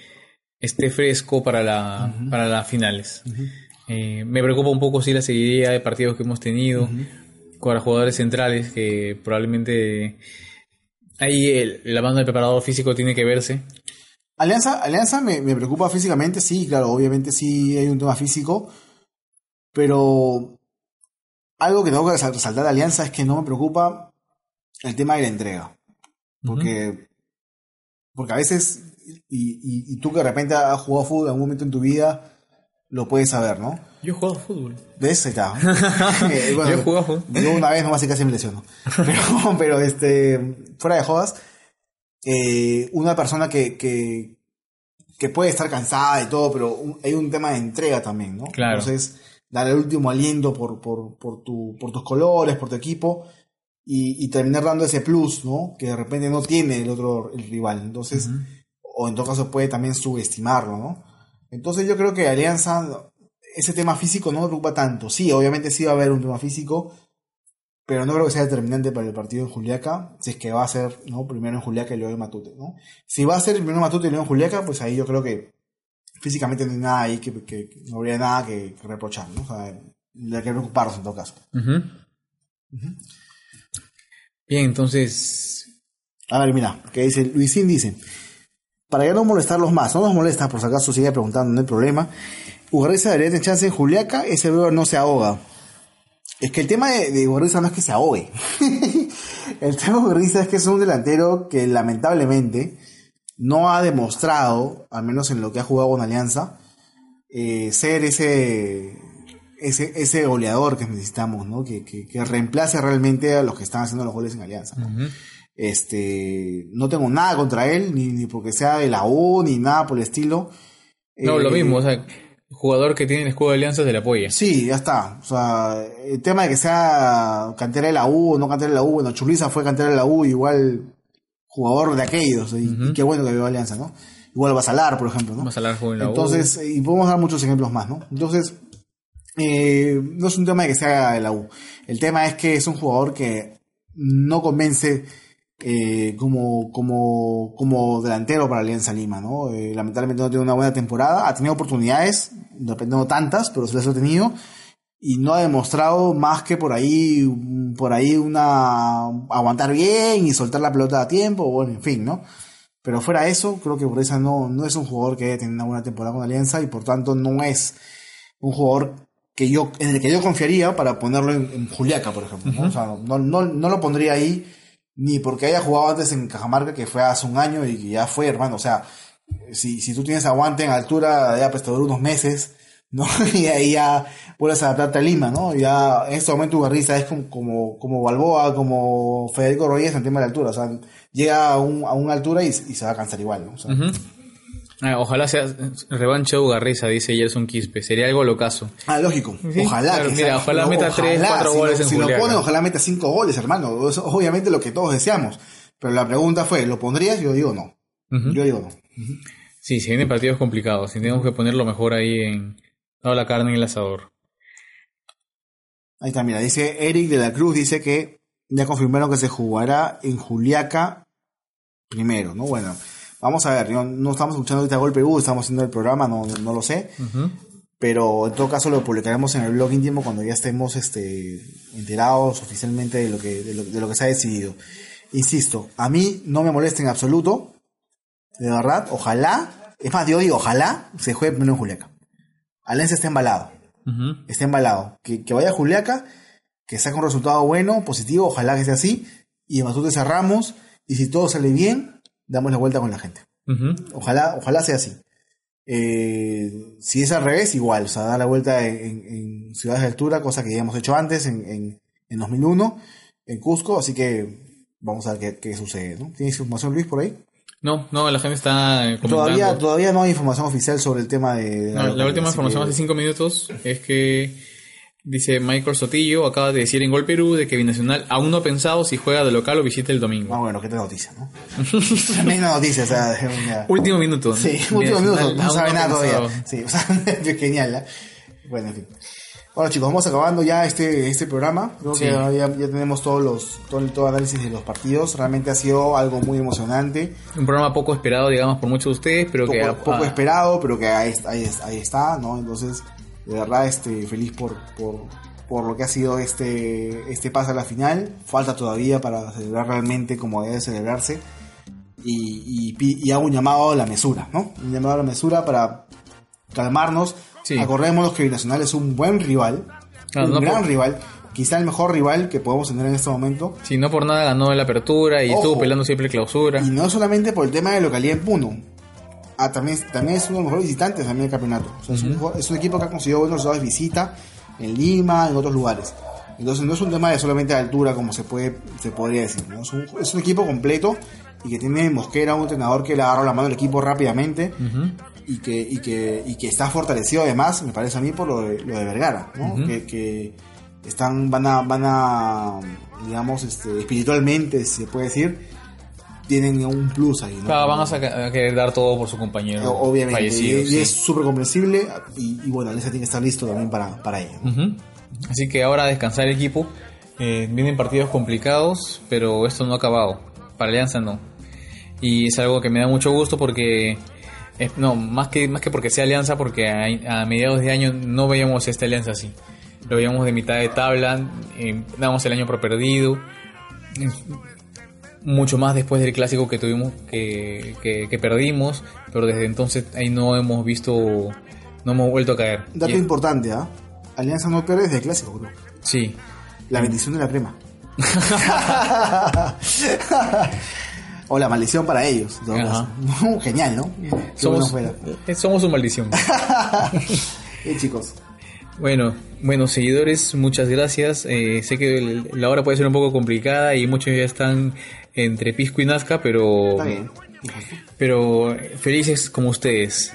S1: esté fresco para la para las finales. Eh, me preocupa un poco si la seguidilla de partidos que hemos tenido los jugadores centrales que probablemente ahí el- la mano del preparador físico tiene que verse.
S2: Alianza, Alianza me, me preocupa físicamente, sí, claro, obviamente sí hay un tema físico, pero algo que tengo que resal- resaltar de Alianza es que no me preocupa el tema de la entrega. Porque, porque a veces, y, y- y tú que de repente has jugado fútbol en algún momento en tu vida, lo puedes saber, ¿no?
S1: Yo he jugado fútbol.
S2: ¿Ves? Ahí está. Eh,
S1: Yo he jugado fútbol.
S2: Yo una vez nomás y casi me lesiono. Pero, pero este, fuera de jodas, eh, una persona que, que, que puede estar cansada y todo, pero un- hay un tema de entrega también, ¿no?
S1: Claro.
S2: Entonces, dar el último aliento por, por, por, tu, por tus colores, por tu equipo, y, y terminar dando ese plus, ¿no? Que de repente no tiene el otro, el rival. Entonces, o en todo caso puede también subestimarlo, ¿no? Entonces yo creo que Alianza, ese tema físico no me preocupa tanto. Sí, obviamente sí va a haber un tema físico, pero no creo que sea determinante para el partido en Juliaca, si es que va a ser, ¿no? Primero en Juliaca y luego en Matute, ¿no? Si va a ser primero en Matute y luego en Juliaca, pues ahí yo creo que físicamente no hay nada ahí que, que- que no habría nada que, que reprochar, ¿no? O sea, de que preocuparnos en todo caso.
S1: Bien, entonces
S2: A ver, mira, que dice, Luisín dice, para ya no molestarlos más, no nos molesta, por si acaso sigue preguntando, no hay problema. Ugarriza debería tener chance en Juliaca, ese brother no se ahoga. Es que el tema de, de Ugarriza no es que se ahogue. el tema de Ugarriza es que es un delantero que lamentablemente no ha demostrado, al menos en lo que ha jugado con Alianza, eh, ser ese, ese, ese goleador que necesitamos, ¿no? Que, que, reemplace realmente a los que están haciendo los goles en Alianza. Este, no tengo nada contra él, ni, ni porque sea de la U, ni nada por el estilo.
S1: No, lo
S2: Eh,
S1: mismo, o sea, jugador que tiene el escudo de alianza se le apoya.
S2: Sí, ya está. O sea, el tema de que sea cantera de la U o no cantera de la U, bueno, Churliza fue cantera de la U, igual jugador de aquellos, y, y qué bueno que vio Alianza, ¿no? Igual Basalar, por ejemplo, ¿no?
S1: A hablar con la U.
S2: Entonces, y podemos dar muchos ejemplos más, ¿no? Entonces, eh, no es un tema de que sea de la U. El tema es que es un jugador que no convence eh, como, como, como delantero para Alianza Lima, ¿no? Eh, lamentablemente no tiene una buena temporada, ha tenido oportunidades, de repente no tantas, pero se las ha tenido, y no ha demostrado más que por ahí, por ahí una, aguantar bien y soltar la pelota a tiempo, bueno, en fin, ¿no? Pero fuera de eso, creo que Bureza no, no es un jugador que haya tenido una buena temporada con Alianza y por tanto no es un jugador que yo, en el que yo confiaría para ponerlo en, en Juliaca, por ejemplo. ¿no? O sea, no, no, no lo pondría ahí ni porque haya jugado antes en Cajamarca, que fue hace un año y que ya fue, hermano. O sea, si, si tú tienes aguante en altura, ya pues unos meses, ¿no? y ahí ya vuelves a adaptarte a Lima, ¿no? Ya en este momento Ugarriza es como, como, como Balboa, como Federico Rodríguez en tema de altura. O sea, llega a, un, a una altura y, se va a cansar igual, ¿no?
S1: Ah, ojalá sea revancha de Ugarriza, dice Gerson Quispe. Sería algo locazo.
S2: Ah, lógico.
S1: Sí,
S2: ojalá
S1: claro,
S2: que
S1: mira,
S2: sea-
S1: ojalá
S2: no,
S1: meta tres, cuatro
S2: si
S1: goles
S2: lo,
S1: en
S2: Si lo pone, ojalá meta cinco goles, hermano. Es obviamente lo que todos deseamos. Pero la pregunta fue, ¿lo pondrías? Yo digo no. Yo digo no.
S1: Sí, se vienen partidos complicados. Y tenemos que ponerlo mejor ahí en toda la carne en el asador.
S2: Ahí está, mira, dice Eric de la Cruz, dice que ya confirmaron que se jugará en Juliaca primero, ¿no? Bueno, vamos a ver, no, no estamos escuchando ahorita Gol Perú, estamos haciendo el programa, no, no lo sé,
S1: Ujú.
S2: pero en todo caso lo publicaremos en el blog íntimo cuando ya estemos este, enterados oficialmente de lo, que, de, lo, de lo que se ha decidido. Insisto, a mí no me molesta en absoluto, de verdad, ojalá, es más, yo digo, ojalá se juegue primero en Juliaca. Alianza está embalado
S1: Ujú.
S2: está embalado. Que, que vaya a Juliaca, que saque un resultado bueno, positivo, ojalá que sea así. Y en Matute cerramos. Y si todo sale bien, damos la vuelta con la gente. Ojalá, ojalá sea así. Eh, si es al revés, igual. O sea, dar la vuelta en, en- en ciudades de altura, cosa que ya hemos hecho antes, en, en, en 2001, en Cusco. Así que vamos a ver qué, qué sucede. ¿no? ¿Tienes información, Luis, por ahí?
S1: No, no, la gente está comentando.
S2: Todavía, todavía no hay información oficial sobre el tema de... de
S1: No, la
S2: localidad,
S1: última información
S2: que-
S1: hace cinco minutos es que dice Michael Sotillo acaba de decir en Gol Perú de que Binacional aún no ha pensado si juega de local o visita el domingo.
S2: Ah, bueno, qué noticia, ¿no? También una noticia, o sea,
S1: Último minuto.
S2: Sí, último minuto, no sabe
S1: ha
S2: nada todavía. Sí, o sea, es genial, ¿eh? Bueno, en fin. Bueno chicos, vamos acabando ya este, este programa. Creo
S1: Sí.
S2: que ya, ya tenemos todos los, todo, todo análisis de los partidos. Realmente ha sido algo muy emocionante.
S1: Un programa poco esperado, digamos, por muchos de ustedes, pero
S2: Poco,
S1: que a-
S2: poco
S1: a-
S2: esperado, pero que ahí, ahí, ahí está, ¿no? Entonces, de verdad, este, feliz por, por, por lo que ha sido este, este pase a la final. Falta todavía para celebrar realmente como debe celebrarse. Y, y, y hago un llamado a la mesura, ¿no? Un llamado a la mesura para calmarnos.
S1: Sí.
S2: Acordémonos que Binacional es un buen rival,
S1: Claro,
S2: un
S1: no
S2: gran
S1: por-
S2: rival, quizá el mejor rival que podemos tener en este momento.
S1: si no por nada ganó la apertura y
S2: Ojo.
S1: estuvo peleando siempre clausura.
S2: Y no solamente por el tema de localidad en Puno. Ah, también, también es uno de los mejores visitantes también del campeonato. O sea, es, un, es un equipo que ha conseguido buenos resultados de visita en Lima, en otros lugares. Entonces no es un tema de solamente de altura como se puede se podría decir. ¿no? Es, un, es un equipo completo y que tiene Mosquera, un entrenador que le agarró la mano al equipo rápidamente
S1: Ujú.
S2: y, que, y, que, y que está fortalecido además, me parece a mí, por lo de, lo de Vergara. ¿no?
S1: Ujú.
S2: que, que están van a, van a digamos, este, espiritualmente, si se puede decir, tienen un plus ahí. ¿no?
S1: Claro, van a, saca- a querer dar todo por su compañero
S2: Obviamente,
S1: fallecido.
S2: y, es súper comprensible y, y bueno, Alianza tiene que estar listo también para, para ello.
S1: Así que ahora a descansar el equipo. Eh, vienen partidos complicados, pero esto no ha acabado. Para Alianza no. Y es algo que me da mucho gusto porque... eh, no, más que, más que porque sea Alianza, porque a, a mediados de año no veíamos esta Alianza así. Lo veíamos de mitad de tabla, eh, dábamos el año por perdido. Mucho más después del clásico que tuvimos, que, que, que perdimos, pero desde entonces ahí no hemos visto, no hemos vuelto a caer.
S2: Dato importante, ¿ah? Alianza no pierde desde el clásico, creo.
S1: Sí,
S2: La bendición de la crema. o la maldición para ellos. Genial, ¿no?
S1: Somos, eh, somos su maldición.
S2: Eh, chicos,
S1: bueno, bueno, seguidores, muchas gracias. Eh, sé que el- la hora puede ser un poco complicada y muchos ya están entre Pisco y Nazca, pero,
S2: está bien.
S1: pero felices como ustedes.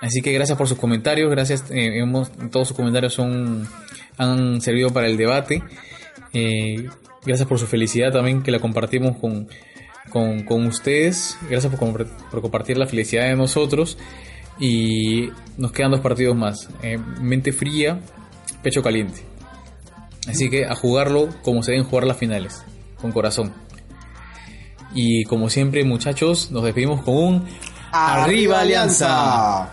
S1: Así que gracias por sus comentarios, gracias, eh, hemos, todos sus comentarios son, han servido para el debate. Eh, gracias por su felicidad también que la compartimos con, con, con ustedes. Gracias por, por compartir la felicidad de nosotros. Y nos quedan dos partidos más. Eh, mente fría, pecho caliente. Así que a jugarlo como se deben jugar las finales, con corazón. Y como siempre muchachos, nos despedimos con un Arriba Alianza.